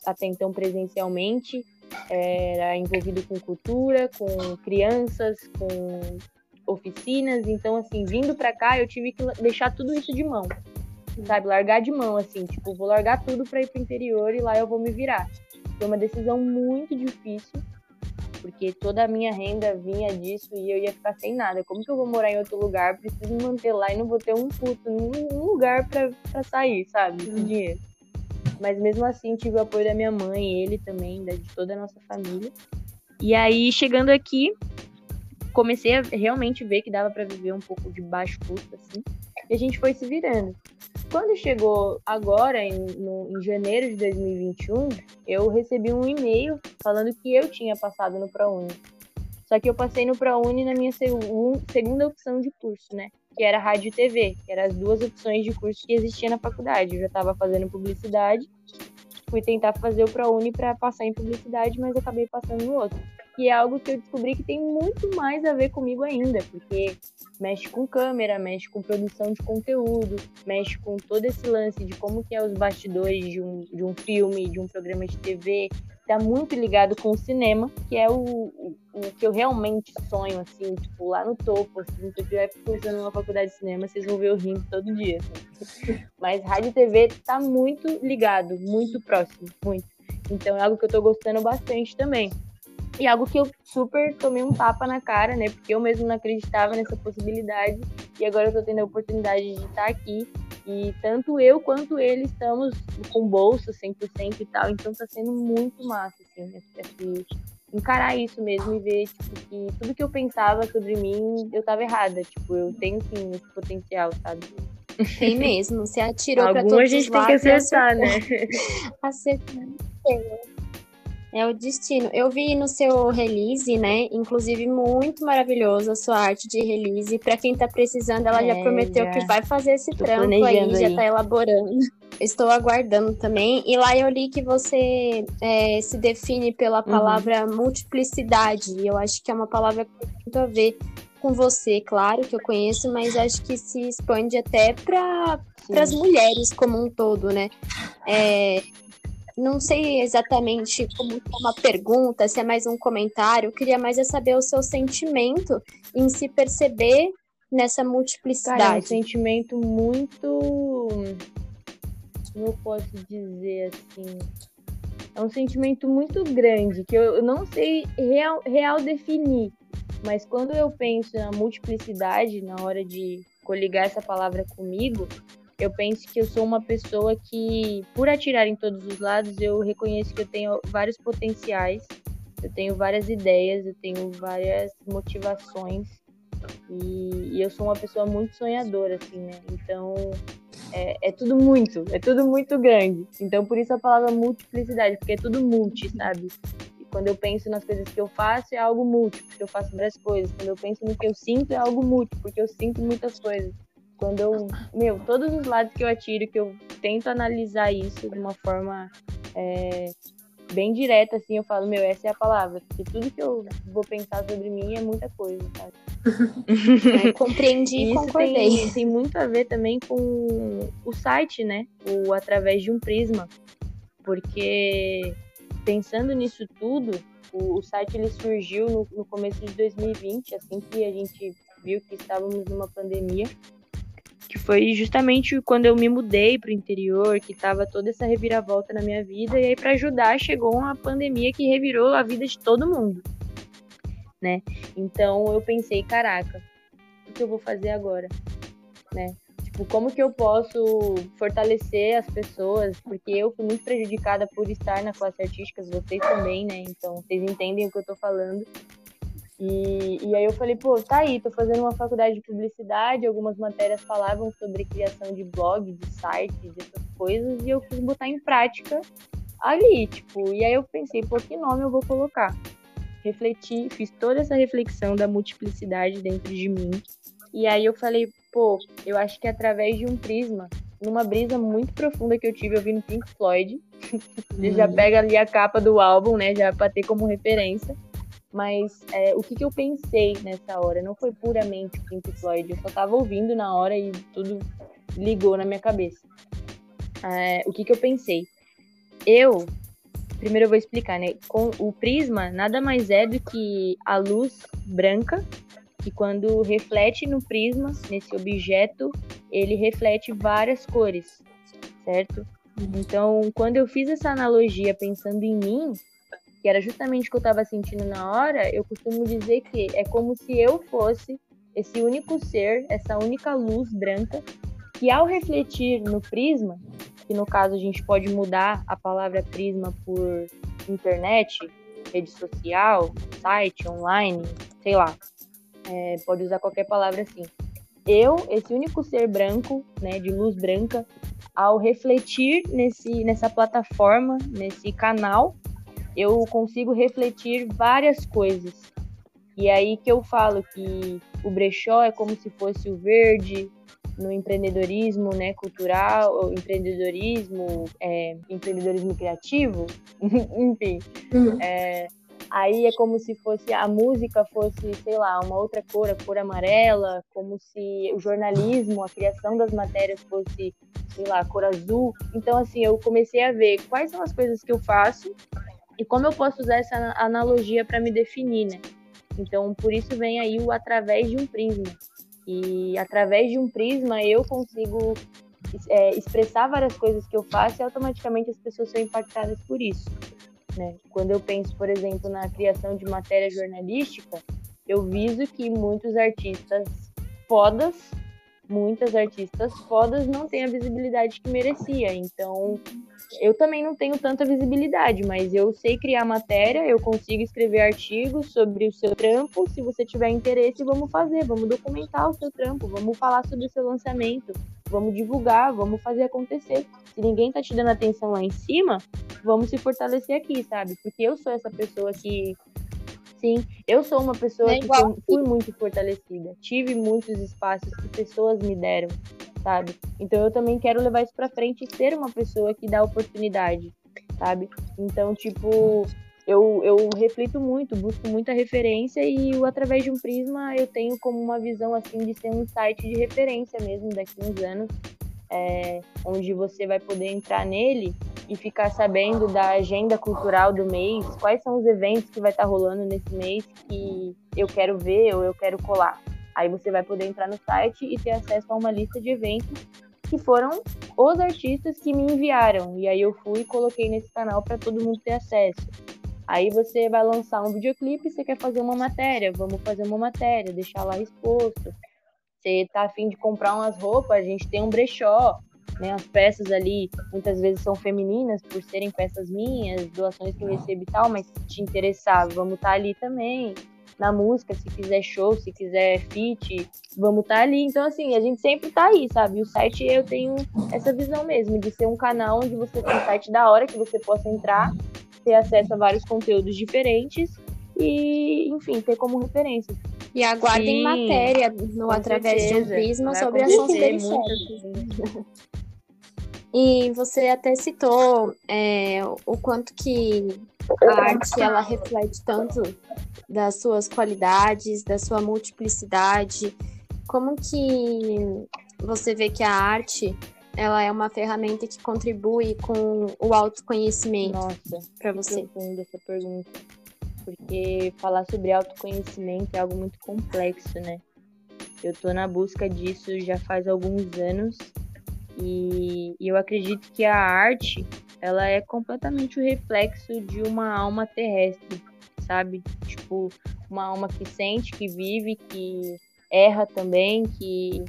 até então presencialmente, era envolvido com cultura, com crianças, com oficinas, então assim, vindo para cá eu tive que deixar tudo isso de mão. Sabe, largar de mão assim, tipo, vou largar tudo para ir pro interior e lá eu vou me virar. Foi uma decisão muito difícil, porque toda a minha renda vinha disso e eu ia ficar sem nada. Como que eu vou morar em outro lugar? Preciso me manter lá e não vou ter um puto, nenhum lugar pra, pra sair, sabe? Esse uhum. dinheiro. Mas mesmo assim tive o apoio da minha mãe, ele também, de toda a nossa família. E aí, chegando aqui, comecei a realmente ver que dava para viver um pouco de baixo custo, assim. E a gente foi se virando. Quando chegou agora, em, no, em janeiro de 2021, eu recebi um e-mail falando que eu tinha passado no ProUni. Só que eu passei no ProUni na minha segunda opção de curso, né? Que era rádio e TV, que eram as duas opções de curso que existia na faculdade. Eu já estava fazendo publicidade, fui tentar fazer o ProUni para passar em publicidade, mas acabei passando no outro. Que é algo que eu descobri que tem muito mais a ver comigo ainda, porque mexe com câmera, mexe com produção de conteúdo, mexe com todo esse lance de como que é os bastidores de um, de um filme, de um programa de TV, tá muito ligado com o cinema, que é o, o, o que eu realmente sonho, assim, tipo, lá no topo, assim, se eu estiver cursando uma faculdade de cinema, vocês vão ver eu rindo todo dia, assim. <laughs> Mas rádio e TV tá muito ligado, muito próximo, muito. Então é algo que eu tô gostando bastante também. E algo que eu super tomei um tapa na cara, né? Porque eu mesmo não acreditava nessa possibilidade. E agora eu tô tendo a oportunidade de estar aqui. E tanto eu quanto ele estamos com bolsa 100% e tal. Então tá sendo muito massa, assim, assim encarar isso mesmo e ver tipo, que tudo que eu pensava sobre mim, eu tava errada. Tipo, eu tenho sim esse potencial, sabe? Tem mesmo. Você atirou pra todos a gente tem que acertar, né? Acertar. <laughs> É o destino. Eu vi no seu release, né? Inclusive, muito maravilhoso a sua arte de release. Para quem tá precisando, ela é, já prometeu já. que vai fazer esse Tô trampo aí, aí, já tá elaborando. <laughs> Estou aguardando também. E lá eu li que você é, se define pela uhum. palavra uhum. multiplicidade. E eu acho que é uma palavra que tem muito a ver com você, claro que eu conheço, mas acho que se expande até para as mulheres como um todo, né? É, não sei exatamente como é uma pergunta, se é mais um comentário. Eu queria mais é saber o seu sentimento em se perceber nessa multiplicidade. Cara, é um sentimento muito. Como eu posso dizer assim? É um sentimento muito grande que eu não sei real, real definir. Mas quando eu penso na multiplicidade, na hora de coligar essa palavra comigo, eu penso que eu sou uma pessoa que, por atirar em todos os lados, eu reconheço que eu tenho vários potenciais, eu tenho várias ideias, eu tenho várias motivações e, e eu sou uma pessoa muito sonhadora, assim, né? Então é, é, tudo muito, é tudo muito grande. Então por isso a palavra multiplicidade, porque é tudo multi, sabe? E quando eu penso nas coisas que eu faço, é algo multi, porque eu faço várias coisas. Quando eu penso no que eu sinto, é algo multi, porque eu sinto muitas coisas. Quando eu, meu, todos os lados que eu atiro, que eu tento analisar isso de uma forma é, bem direta, assim, eu falo, meu, essa é a palavra. Porque tudo que eu vou pensar sobre mim é muita coisa, sabe? <laughs> É, compreendi e concordei. Tem, tem muito a ver também com o site, né? O Através de um Prisma. Porque pensando nisso tudo, o, o site ele surgiu no, no começo de 2020, assim que a gente viu que estávamos numa pandemia. Que foi justamente quando eu me mudei para o interior, que tava toda essa reviravolta na minha vida, e aí para ajudar chegou uma pandemia que revirou a vida de todo mundo, né? Então eu pensei, caraca, o que eu vou fazer agora, né? Tipo, como que eu posso fortalecer as pessoas? Porque eu fui muito prejudicada por estar na classe artística, vocês também, né? Então vocês entendem o que eu tô falando. E, e aí eu falei, pô, tá aí, tô fazendo uma faculdade de publicidade, algumas matérias falavam sobre criação de blog, de sites, dessas coisas, e eu quis botar em prática ali, tipo, e aí eu pensei, pô, que nome eu vou colocar? Refleti, fiz toda essa reflexão da multiplicidade dentro de mim, e aí eu falei, pô, eu acho que através de um prisma, numa brisa muito profunda que eu tive ouvindo Pink Floyd, <laughs> uhum. já pega ali a capa do álbum, né, já pra ter como referência, mas é, o que, que eu pensei nessa hora? Não foi puramente Pink Floyd, eu só tava ouvindo na hora e tudo ligou na minha cabeça. É, o que, que eu pensei? Eu, primeiro eu vou explicar, né? Com o prisma nada mais é do que a luz branca que quando reflete no prisma, nesse objeto, ele reflete várias cores, certo? Então, quando eu fiz essa analogia pensando em mim, que era justamente o que eu estava sentindo na hora, eu costumo dizer que é como se eu fosse esse único ser, essa única luz branca, que ao refletir no prisma, que no caso a gente pode mudar a palavra prisma por internet, rede social, site, online, sei lá, é, pode usar qualquer palavra assim. Eu, esse único ser branco, né, de luz branca, ao refletir nesse, nessa plataforma, nesse canal, eu consigo refletir várias coisas. E é aí que eu falo que o brechó é como se fosse o verde no empreendedorismo né, cultural, empreendedorismo, é, empreendedorismo criativo, <laughs> enfim. Uhum. É, aí é como se fosse a música fosse, sei lá, uma outra cor, a cor amarela, como se o jornalismo, a criação das matérias fosse, sei lá, cor azul. Então, assim, eu comecei a ver quais são as coisas que eu faço e como eu posso usar essa analogia para me definir, né? Então, por isso vem aí o através de um prisma. E através de um prisma eu consigo é, expressar várias coisas que eu faço e automaticamente as pessoas são impactadas por isso. Né? Quando eu penso, por exemplo, na criação de matéria jornalística, eu viso que muitos artistas fodas, muitas artistas fodas não têm a visibilidade que merecia. Então, eu também não tenho tanta visibilidade, mas eu sei criar matéria, eu consigo escrever artigos sobre o seu trampo. Se você tiver interesse, vamos fazer, vamos documentar o seu trampo, vamos falar sobre o seu lançamento, vamos divulgar, vamos fazer acontecer. Se ninguém tá te dando atenção lá em cima, vamos se fortalecer aqui, sabe? Porque eu sou essa pessoa que Sim, eu sou uma pessoa é que fui muito fortalecida. Tive muitos espaços que pessoas me deram sabe? Então eu também quero levar isso para frente e ser uma pessoa que dá oportunidade, sabe? Então, tipo, eu, eu reflito muito, busco muita referência e através de um prisma eu tenho como uma visão assim de ser um site de referência mesmo daqui a uns anos, é, onde você vai poder entrar nele e ficar sabendo da agenda cultural do mês, quais são os eventos que vai estar rolando nesse mês que eu quero ver ou eu quero colar. Aí você vai poder entrar no site e ter acesso a uma lista de eventos que foram os artistas que me enviaram. E aí eu fui e coloquei nesse canal para todo mundo ter acesso. Aí você vai lançar um videoclipe e você quer fazer uma matéria, vamos fazer uma matéria, deixar lá exposto. Você tá afim de comprar umas roupas, a gente tem um brechó, né? As peças ali muitas vezes são femininas por serem peças minhas, doações que eu recebo e tal, mas se te interessar, vamos estar tá ali também na música, se quiser show, se quiser feat, vamos estar tá ali. Então, assim, a gente sempre tá aí, sabe? O site eu tenho essa visão mesmo, de ser um canal onde você tem um site da hora que você possa entrar, ter acesso a vários conteúdos diferentes e, enfim, ter como referência. E aguardem Sim, matéria no Através certeza. de um Prisma sobre ações periféricas. E você até citou é, o quanto que a arte ela reflete tanto das suas qualidades, da sua multiplicidade. Como que você vê que a arte ela é uma ferramenta que contribui com o autoconhecimento para você? Profunda essa pergunta, porque falar sobre autoconhecimento é algo muito complexo, né? Eu tô na busca disso já faz alguns anos e, eu acredito que a arte ela é completamente o reflexo de uma alma terrestre, sabe? Tipo, uma alma que sente, que vive, que erra também, que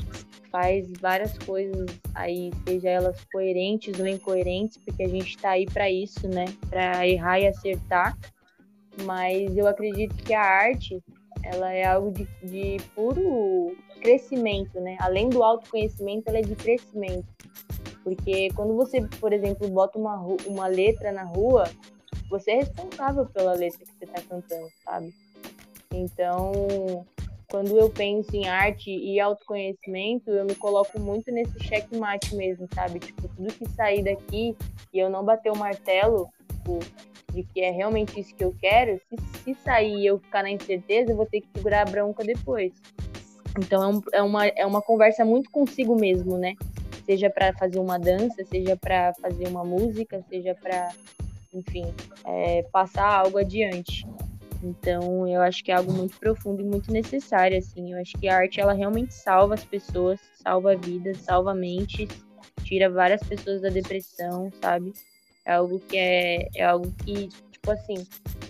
faz várias coisas aí, seja elas coerentes ou incoerentes, porque a gente tá aí para isso, né? Para errar e acertar. Mas eu acredito que a arte, ela é algo de, de puro crescimento, né? Além do autoconhecimento, ela é de crescimento. Porque quando você, por exemplo, bota uma, uma letra na rua, você é responsável pela letra que você está cantando, sabe? Então, quando eu penso em arte e autoconhecimento, eu me coloco muito nesse checkmate mesmo, sabe? Tipo, tudo que sair daqui e eu não bater o martelo, tipo, de que é realmente isso que eu quero, se, se sair e eu ficar na incerteza, eu vou ter que segurar a bronca depois. Então é, um, é, uma, é uma conversa muito consigo mesmo, né? seja para fazer uma dança, seja para fazer uma música, seja para, enfim, é, passar algo adiante. Então, eu acho que é algo muito profundo e muito necessário, assim. Eu acho que a arte, ela realmente salva as pessoas, salva vidas, salva mentes, tira várias pessoas da depressão, sabe? É algo que é, é algo que, tipo assim,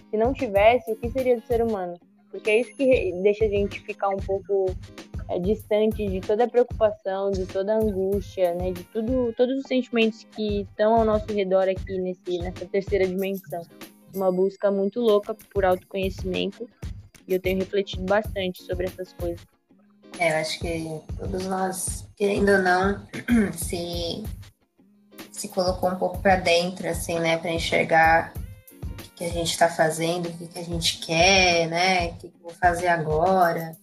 se não tivesse, o que seria do ser humano? Porque é isso que deixa a gente ficar um pouco é, distante de toda a preocupação, de toda a angústia, né, de tudo, todos os sentimentos que estão ao nosso redor aqui nesse, nessa terceira dimensão. Uma busca muito louca por autoconhecimento e eu tenho refletido bastante sobre essas coisas. É, eu acho que todos nós, querendo ou não, <clears throat> se, se colocou um pouco para dentro, assim, né, para enxergar o que a gente está fazendo, o que a gente quer, né, o que eu vou fazer agora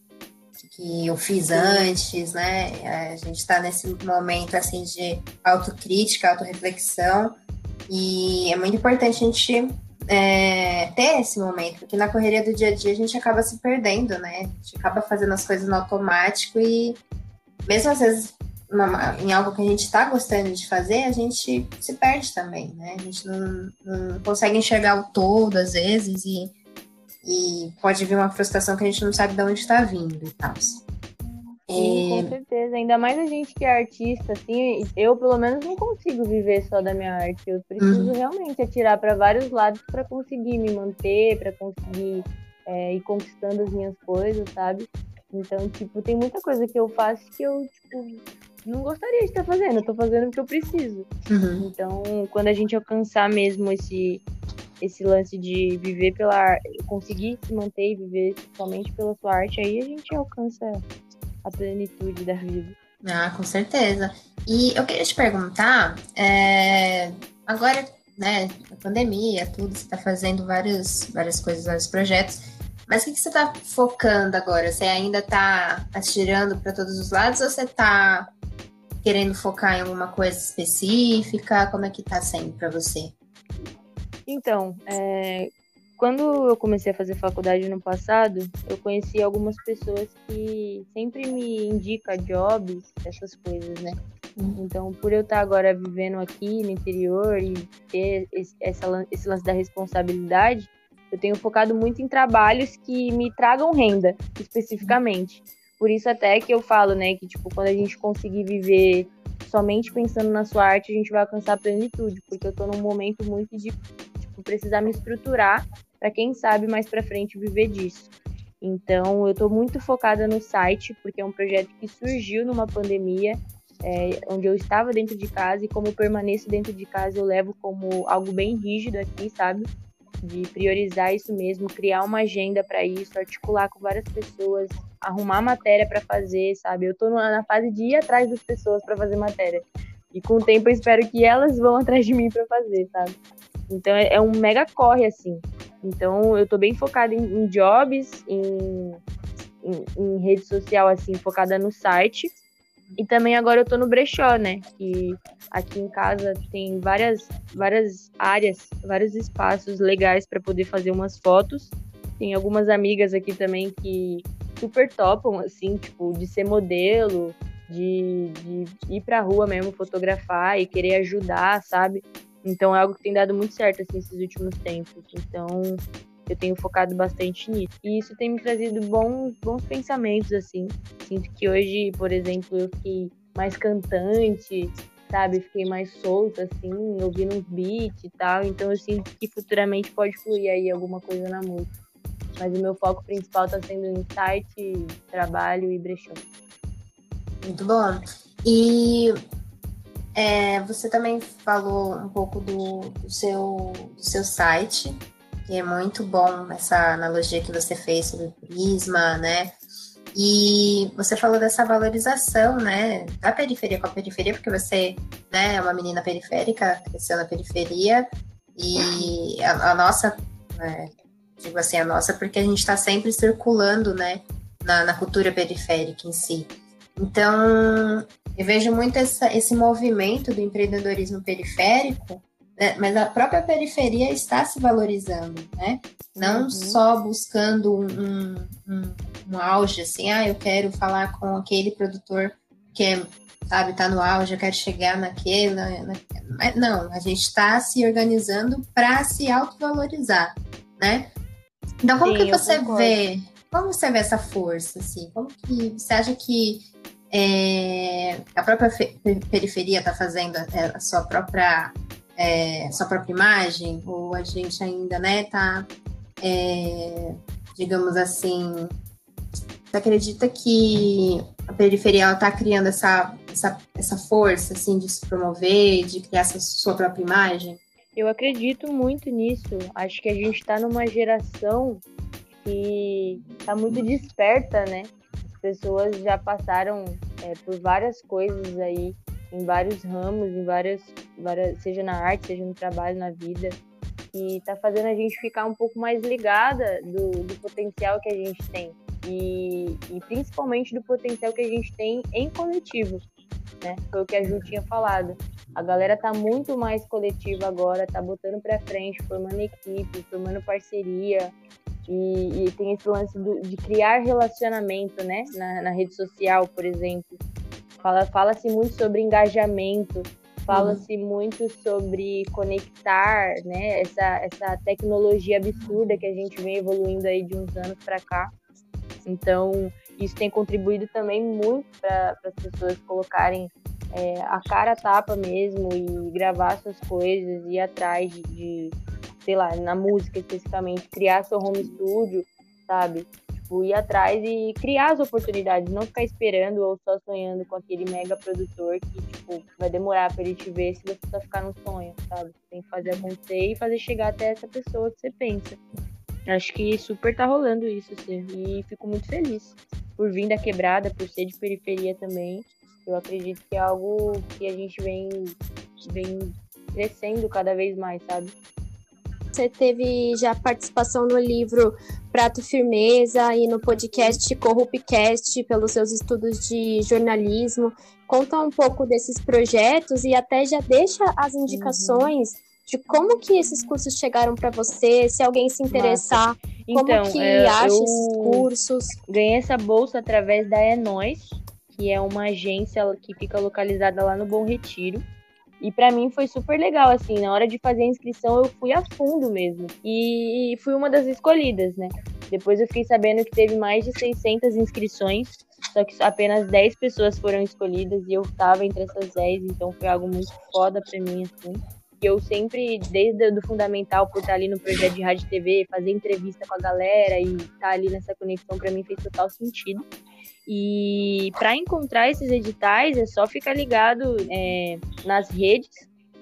que eu fiz antes, né? A gente está nesse momento assim de autocrítica, autorreflexão e é muito importante a gente é, ter esse momento, porque na correria do dia a dia a gente acaba se perdendo, né? A gente acaba fazendo as coisas no automático e mesmo às vezes em algo que a gente está gostando de fazer, a gente se perde também, né? A gente não, não consegue enxergar o todo às vezes e e pode vir uma frustração que a gente não sabe de onde está vindo e tal. Sim, com certeza. Ainda mais a gente que é artista, assim, eu pelo menos não consigo viver só da minha arte. Eu preciso uhum. realmente atirar para vários lados para conseguir me manter, para conseguir é, ir conquistando as minhas coisas, sabe? Então, tipo, tem muita coisa que eu faço que eu, tipo, não gostaria de estar fazendo. Eu tô fazendo o que eu preciso. Uhum. Então, quando a gente alcançar mesmo esse, esse lance de viver pela conseguir se manter e viver somente pela sua arte, aí a gente alcança a plenitude da vida. Ah, com certeza. E eu queria te perguntar, é, agora, né, a pandemia, tudo, você está fazendo vários, várias coisas, vários projetos, mas o que, que você está focando agora? Você ainda está atirando para todos os lados ou você está querendo focar em alguma coisa específica? Como é que está sendo para você? Então, é, quando eu comecei a fazer faculdade no passado, eu conheci algumas pessoas que sempre me indicam jobs, essas coisas, né? Uhum. Então, por eu estar agora vivendo aqui no interior e ter esse, essa, esse lance da responsabilidade, eu tenho focado muito em trabalhos que me tragam renda, especificamente. Por isso até que eu falo, né, que tipo, quando a gente conseguir viver somente pensando na sua arte, a gente vai alcançar a plenitude, porque eu tô num momento muito de tipo, precisar me estruturar para quem sabe mais para frente viver disso. Então, eu estou muito focada no site, porque é um projeto que surgiu numa pandemia, é, onde eu estava dentro de casa, e como eu permaneço dentro de casa, eu levo como algo bem rígido aqui, sabe? De priorizar isso mesmo, criar uma agenda para isso, articular com várias pessoas, arrumar matéria para fazer, sabe? Eu estou na fase de ir atrás das pessoas para fazer matéria. E com o tempo eu espero que elas vão <laughs> atrás de mim para fazer, sabe? Então é, é, um mega corre, assim. Então eu tô bem focada em, em jobs, em, em, em, rede social, assim, focada no site. E também agora eu tô no brechó, né? Que aqui em casa tem várias, várias áreas, vários espaços legais para poder fazer umas fotos. Tem algumas amigas aqui também que super topam, assim, tipo, de ser modelo, de, de ir pra rua mesmo fotografar e querer ajudar, sabe? Então é algo que tem dado muito certo assim, esses últimos tempos. Então Eu tenho focado bastante nisso. E isso tem me trazido bons, bons pensamentos, assim. Sinto que hoje, por exemplo, eu fiquei mais cantante, sabe? Fiquei mais solta, assim, ouvindo uns beats e tal. Então eu sinto que futuramente pode fluir aí alguma coisa na música. Mas o meu foco principal está sendo insight, trabalho e brechão. Muito bom. E é, você também falou um pouco do, do, seu, do seu site, que é muito bom essa analogia que você fez sobre o prisma, né? E você falou dessa valorização, né, da periferia com a periferia, porque você, né, é uma menina periférica, cresceu na periferia, e a, a nossa, né, digo assim, a nossa, porque a gente está sempre circulando, né, na, na, cultura periférica em si. Então, eu vejo muito essa, esse movimento do empreendedorismo periférico, mas a própria periferia está se valorizando, né? Não uhum. só buscando um, um, um, auge, assim, ah, eu quero falar com aquele produtor que é, sabe, tá no auge, eu quero chegar naquele, na, na... mas não, a gente está se organizando para se autovalorizar, né? Então, como Sim, que você vê, como você vê essa força, assim? Como que você acha que é, a própria periferia está fazendo a, a, sua própria é, sua própria imagem? Ou a gente ainda né tá é, digamos assim acredita que a periferia está criando essa, essa, essa força assim de se promover de criar sua própria imagem? Eu acredito muito nisso. Acho que a gente está numa geração que está muito desperta né? Pessoas já passaram é, por várias coisas aí, em vários ramos, em várias, várias, seja na arte, seja no trabalho, na vida, e tá fazendo a gente ficar um pouco mais ligada do, do potencial que a gente tem. E, e, principalmente do potencial que a gente tem em coletivo, né? Foi o que a Ju tinha falado. A galera tá muito mais coletiva agora, tá botando para frente, formando equipe, formando parceria, e, e tem esse lance do, de criar relacionamento, né? Na, na rede social, por exemplo. Fala-se fala muito sobre engajamento, fala-se uhum. muito sobre conectar, né? Essa, essa tecnologia absurda que a gente vem evoluindo aí de uns anos para cá. Então, isso tem contribuído também muito para as pessoas colocarem é, a cara a tapa mesmo e gravar suas coisas, ir atrás de, de sei lá, na música especificamente, criar seu home studio, sabe? Tipo, ir atrás e criar as oportunidades, não ficar esperando ou só sonhando com aquele mega produtor que, tipo, vai demorar pra ele te ver se você só ficar no sonho, sabe? Tem que fazer acontecer e fazer chegar até essa pessoa que você pensa. Acho que super tá rolando isso, assim, e fico muito feliz por vir da quebrada, por ser de periferia também. Eu acredito que é algo que a gente vem, vem crescendo cada vez mais, sabe? Você teve já participação no livro Prato Firmeza e no podcast Corrupcast pelos seus estudos de jornalismo. Conta um pouco desses projetos e até já deixa as indicações uhum. de como que esses cursos chegaram para você, se alguém se interessar, então, como que é, acha esses cursos. Ganhei essa bolsa através da Enóis, que é uma agência que fica localizada lá no Bom Retiro. E para mim foi super legal, assim, na hora de fazer a inscrição eu fui a fundo mesmo. E fui uma das escolhidas, né? Depois eu fiquei sabendo que teve mais de 600 inscrições, só que apenas 10 pessoas foram escolhidas e eu tava entre essas 10, então foi algo muito foda pra mim, assim. E eu sempre, desde o fundamental, por estar ali no projeto de rádio e TV, fazer entrevista com a galera e estar ali nessa conexão, para mim fez total sentido. E para encontrar esses editais é só ficar ligado é, nas redes,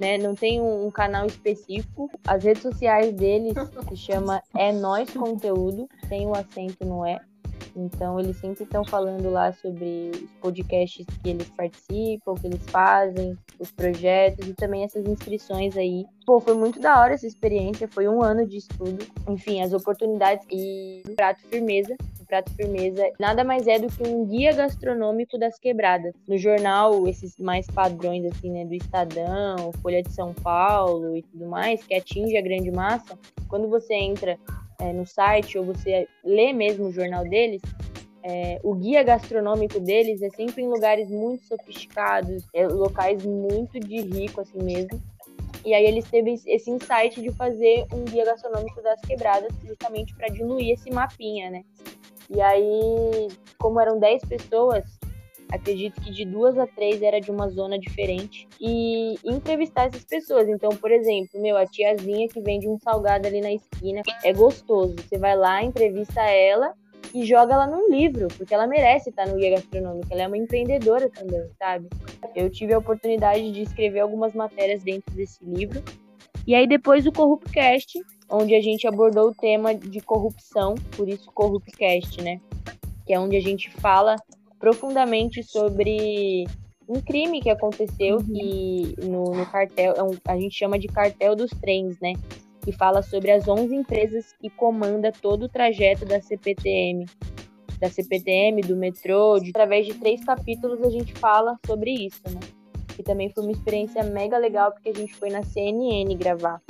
né? Não tem um, um, canal específico. As redes sociais deles se chama É Nós Conteúdo, tem o acento no É. Então, eles sempre estão falando lá sobre os podcasts que eles participam, que eles fazem, os projetos e também essas inscrições aí. Pô, foi muito da hora essa experiência, foi um ano de estudo. Enfim, as oportunidades e prato firmeza. Prato firmeza nada mais é do que um guia gastronômico das quebradas. No jornal, esses mais padrões, assim, né, do Estadão, Folha de São Paulo e tudo mais, que atinge a grande massa, quando você entra é, no site ou você lê mesmo o jornal deles, é, o guia gastronômico deles é sempre em lugares muito sofisticados, é, locais muito de rico assim mesmo. E aí eles teve esse insight de fazer um guia gastronômico das quebradas, justamente para diluir esse mapinha, né? E aí, como eram 10 pessoas, acredito que de duas a três era de uma zona diferente e entrevistar essas pessoas. Então, por exemplo, meu, a tiazinha que vende um salgado ali na esquina é gostoso. Você vai lá, entrevista ela e joga ela num livro, porque ela merece estar no guia gastronômico. Ela é uma empreendedora também, sabe? Eu tive a oportunidade de escrever algumas matérias dentro desse livro. E aí depois o Corruptcast, onde a gente abordou o tema de corrupção, por isso Corruptcast, né? Que é onde a gente fala profundamente sobre um crime que aconteceu uhum. que no, no cartel, é a gente chama de cartel dos trens, né? Que fala sobre as 11 empresas que comanda todo o trajeto da CPTM, da CPTM, do metrô. De, através de três capítulos a gente fala sobre isso, né? E também foi uma experiência mega legal porque a gente foi na CNN gravar.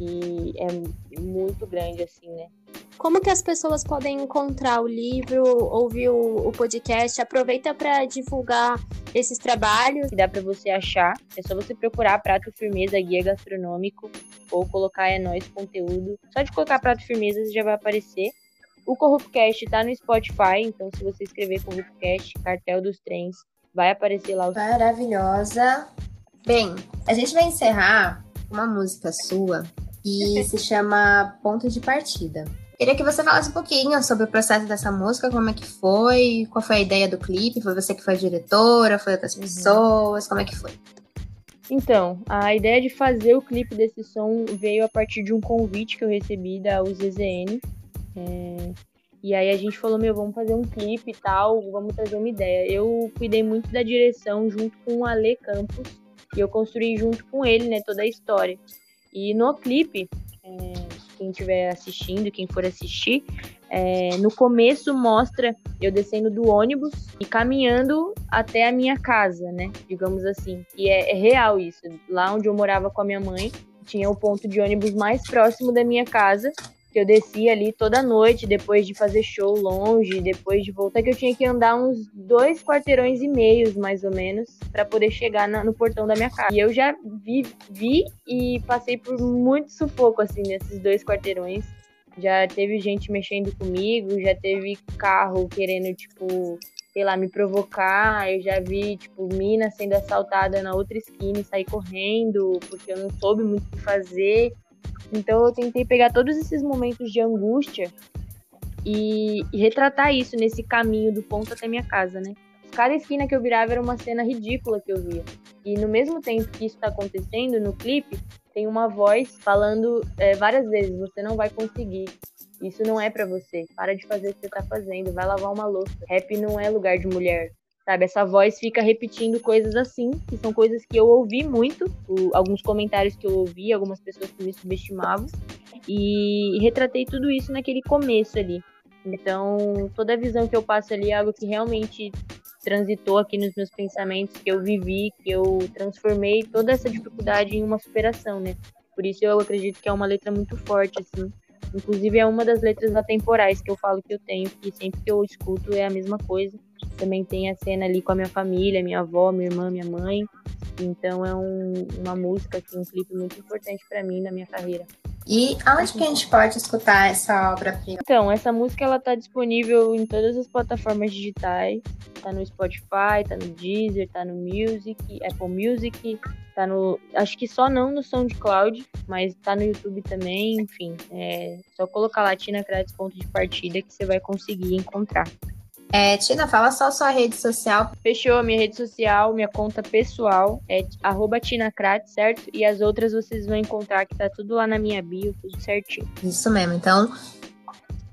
E é muito grande, assim, né? Como que as pessoas podem encontrar o livro, ouvir o, o podcast? Aproveita para divulgar esses trabalhos. Que dá para você achar. É só você procurar Prato Firmeza Guia Gastronômico ou colocar É Nós Conteúdo. Só de colocar Prato Firmeza já vai aparecer. O Corruptcast está no Spotify, então se você escrever Corruptcast, Cartel dos Trens, vai aparecer lá. Maravilhosa. Bem, a gente vai encerrar uma música sua que <laughs> se chama Ponto de Partida. Queria que você falasse um pouquinho sobre o processo dessa música, como é que foi, qual foi a ideia do clipe, foi você que foi a diretora, foi outras uhum. pessoas, como é que foi? Então, a ideia de fazer o clipe desse som veio a partir de um convite que eu recebi da UZZN. É, e aí a gente falou, meu, vamos fazer um clipe e tal, vamos trazer uma ideia. Eu cuidei muito da direção junto com o Ale Campos, e eu construí junto com ele, né, toda a história. E no clipe, é, quem estiver assistindo, quem for assistir, é, no começo mostra eu descendo do ônibus e caminhando até a minha casa, né? Digamos assim. E é, é real isso. Lá onde eu morava com a minha mãe, tinha o ponto de ônibus mais próximo da minha casa que eu descia ali toda noite, depois de fazer show longe, depois de voltar, que eu tinha que andar uns dois quarteirões e meios, mais ou menos, para poder chegar na, no portão da minha casa. E eu já vi, vi e passei por muito sufoco, assim, nesses dois quarteirões. Já teve gente mexendo comigo, já teve carro querendo, tipo, sei lá, me provocar. Eu já vi, tipo, mina sendo assaltada na outra esquina e sair correndo, porque eu não soube muito o que fazer. Então eu tentei pegar todos esses momentos de angústia e, e, retratar isso nesse caminho do ponto até minha casa, né? Cada esquina que eu virava era uma cena ridícula que eu via. E no mesmo tempo que isso está acontecendo no clipe, tem uma voz falando é, várias vezes: você não vai conseguir. Isso não é para você. Para de fazer o que você tá fazendo. Vai lavar uma louça. Rap não é lugar de mulher sabe? Essa voz fica repetindo coisas assim, que são coisas que eu ouvi muito, o, alguns comentários que eu ouvi, algumas pessoas que me subestimavam, e, retratei tudo isso naquele começo ali. Então, toda a visão que eu passo ali é algo que realmente transitou aqui nos meus pensamentos, que eu vivi, que eu transformei toda essa dificuldade em uma superação, né? Por isso eu acredito que é uma letra muito forte, assim. Inclusive é uma das letras atemporais que eu falo que eu tenho, que sempre que eu escuto é a mesma coisa. Também tem a cena ali com a minha família, minha avó, minha irmã, minha mãe. Então é um, uma música, assim, um clipe muito importante para mim na minha carreira. E aonde que a gente pode escutar essa obra-prima? Então, essa música ela tá disponível em todas as plataformas digitais. Tá no Spotify, tá no Deezer, tá no Music, Apple Music, tá no. Acho que só não no SoundCloud, mas tá no YouTube também, enfim. É só colocar lá Tina Kratz ponto de partida que você vai conseguir encontrar. É, Tina, fala só sua rede social. Fechou a minha rede social, minha conta pessoal é arroba TinaCrat, certo? E as outras vocês vão encontrar que tá tudo lá na minha bio, tudo certinho. Isso mesmo. Então,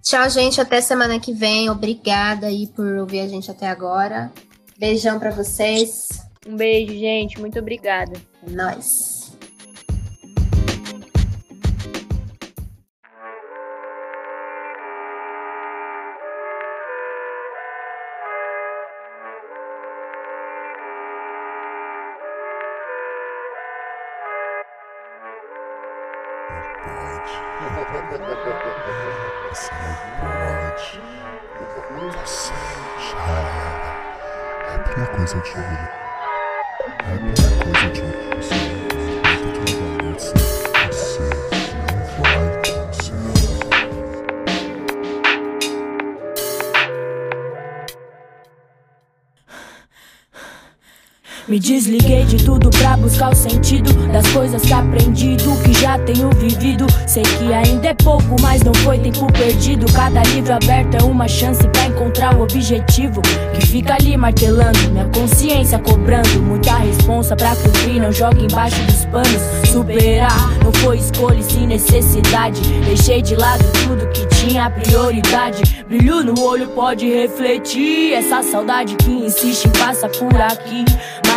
tchau, gente. Até semana que vem. Obrigada aí por ouvir a gente até agora. Beijão para vocês. Um beijo, gente. Muito obrigada. É nóis. Me desliguei de tudo pra buscar o sentido das coisas que aprendi, do que já tenho vivido. Sei que ainda é pouco, mas não foi tempo perdido. Cada livro aberto é uma chance pra encontrar o objetivo que fica ali martelando. Minha consciência cobrando muita responsa pra cumprir. Não joga embaixo dos panos. Superar não foi escolha, sim necessidade. Deixei de lado tudo que tinha prioridade. Brilho no olho pode refletir essa saudade que insiste em passar por aqui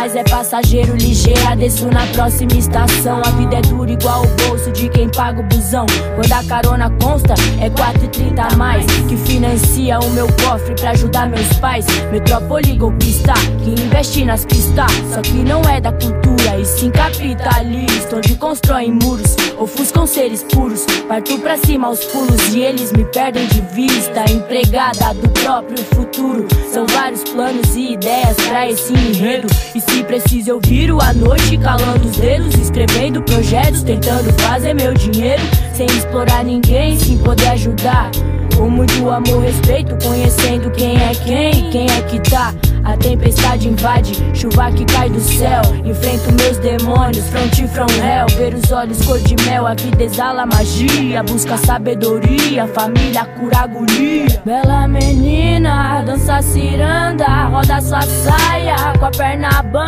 mas é passageiro ligeira. Desço na próxima estação. A vida é dura igual o bolso de quem paga o busão. Quando a carona consta, é 4,30 a mais. Que financia o meu cofre pra ajudar meus pais. Metrópole golpista, que investe nas pistas. Só que não é da cultura, e sim capitalista. Onde constroem muros, ofuscam seres puros. Parto pra cima aos pulos e eles me perdem de vista. Empregada do próprio futuro. São vários planos e ideias pra esse enredo. E se preciso, eu viro a noite calando os dedos, escrevendo projetos, tentando fazer meu dinheiro, sem explorar ninguém, sem poder ajudar. Com muito amor, respeito, conhecendo quem é quem, quem é que tá. A tempestade invade, chuva que cai do céu. Enfrento meus demônios, front from hell. Ver os olhos cor de mel, a vida exala magia. Busca sabedoria, família cura agonia. Bela menina, dança ciranda. Roda sua saia com a perna bamba.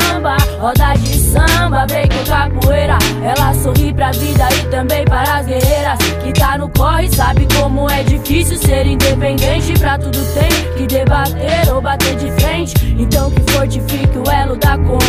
Roda de samba, break com capoeira. Ela sorri pra vida e também para as guerreiras. Que tá no corre, sabe como é difícil ser independente. Pra tudo tem que debater ou bater de frente. Então que fortifique o elo da corrente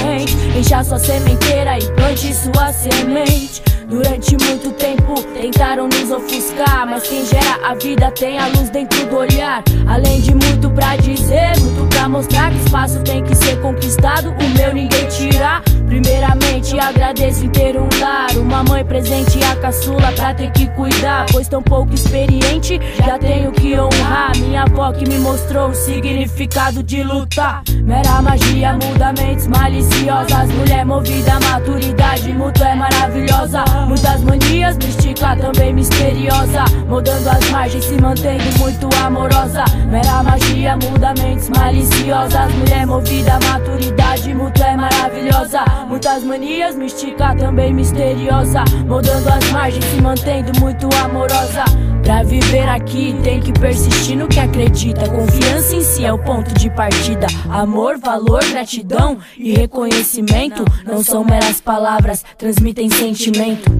Encha sua sementeira e plante sua semente. Durante muito tempo tentaram nos ofuscar Mas quem gera a vida tem a luz dentro do olhar. Além de muito pra dizer, muito pra mostrar Que espaço tem que ser conquistado. O meu ninguém tira. Primeiramente agradeço em ter um lar Uma mãe presente e a caçula pra ter que cuidar Pois tão pouco experiente, já tenho que honrar. Minha avó que me mostrou o significado de lutar. Mera magia muda mentes maliciosas Mulher movida, maturidade mútua é maravilhosa. Muitas manias, mística também misteriosa. Mudando as margens, se mantendo muito amorosa. Mera magia muda mentes maliciosas. Mulher movida, maturidade mútua é maravilhosa. Muitas manias, mística também misteriosa. Mudando as margens, se mantendo muito amorosa. Pra viver aqui tem que persistir no que acredita. Confiança em si é o ponto de partida. Amor, valor, gratidão e reconhecimento não são meras palavras, transmitem sentimento.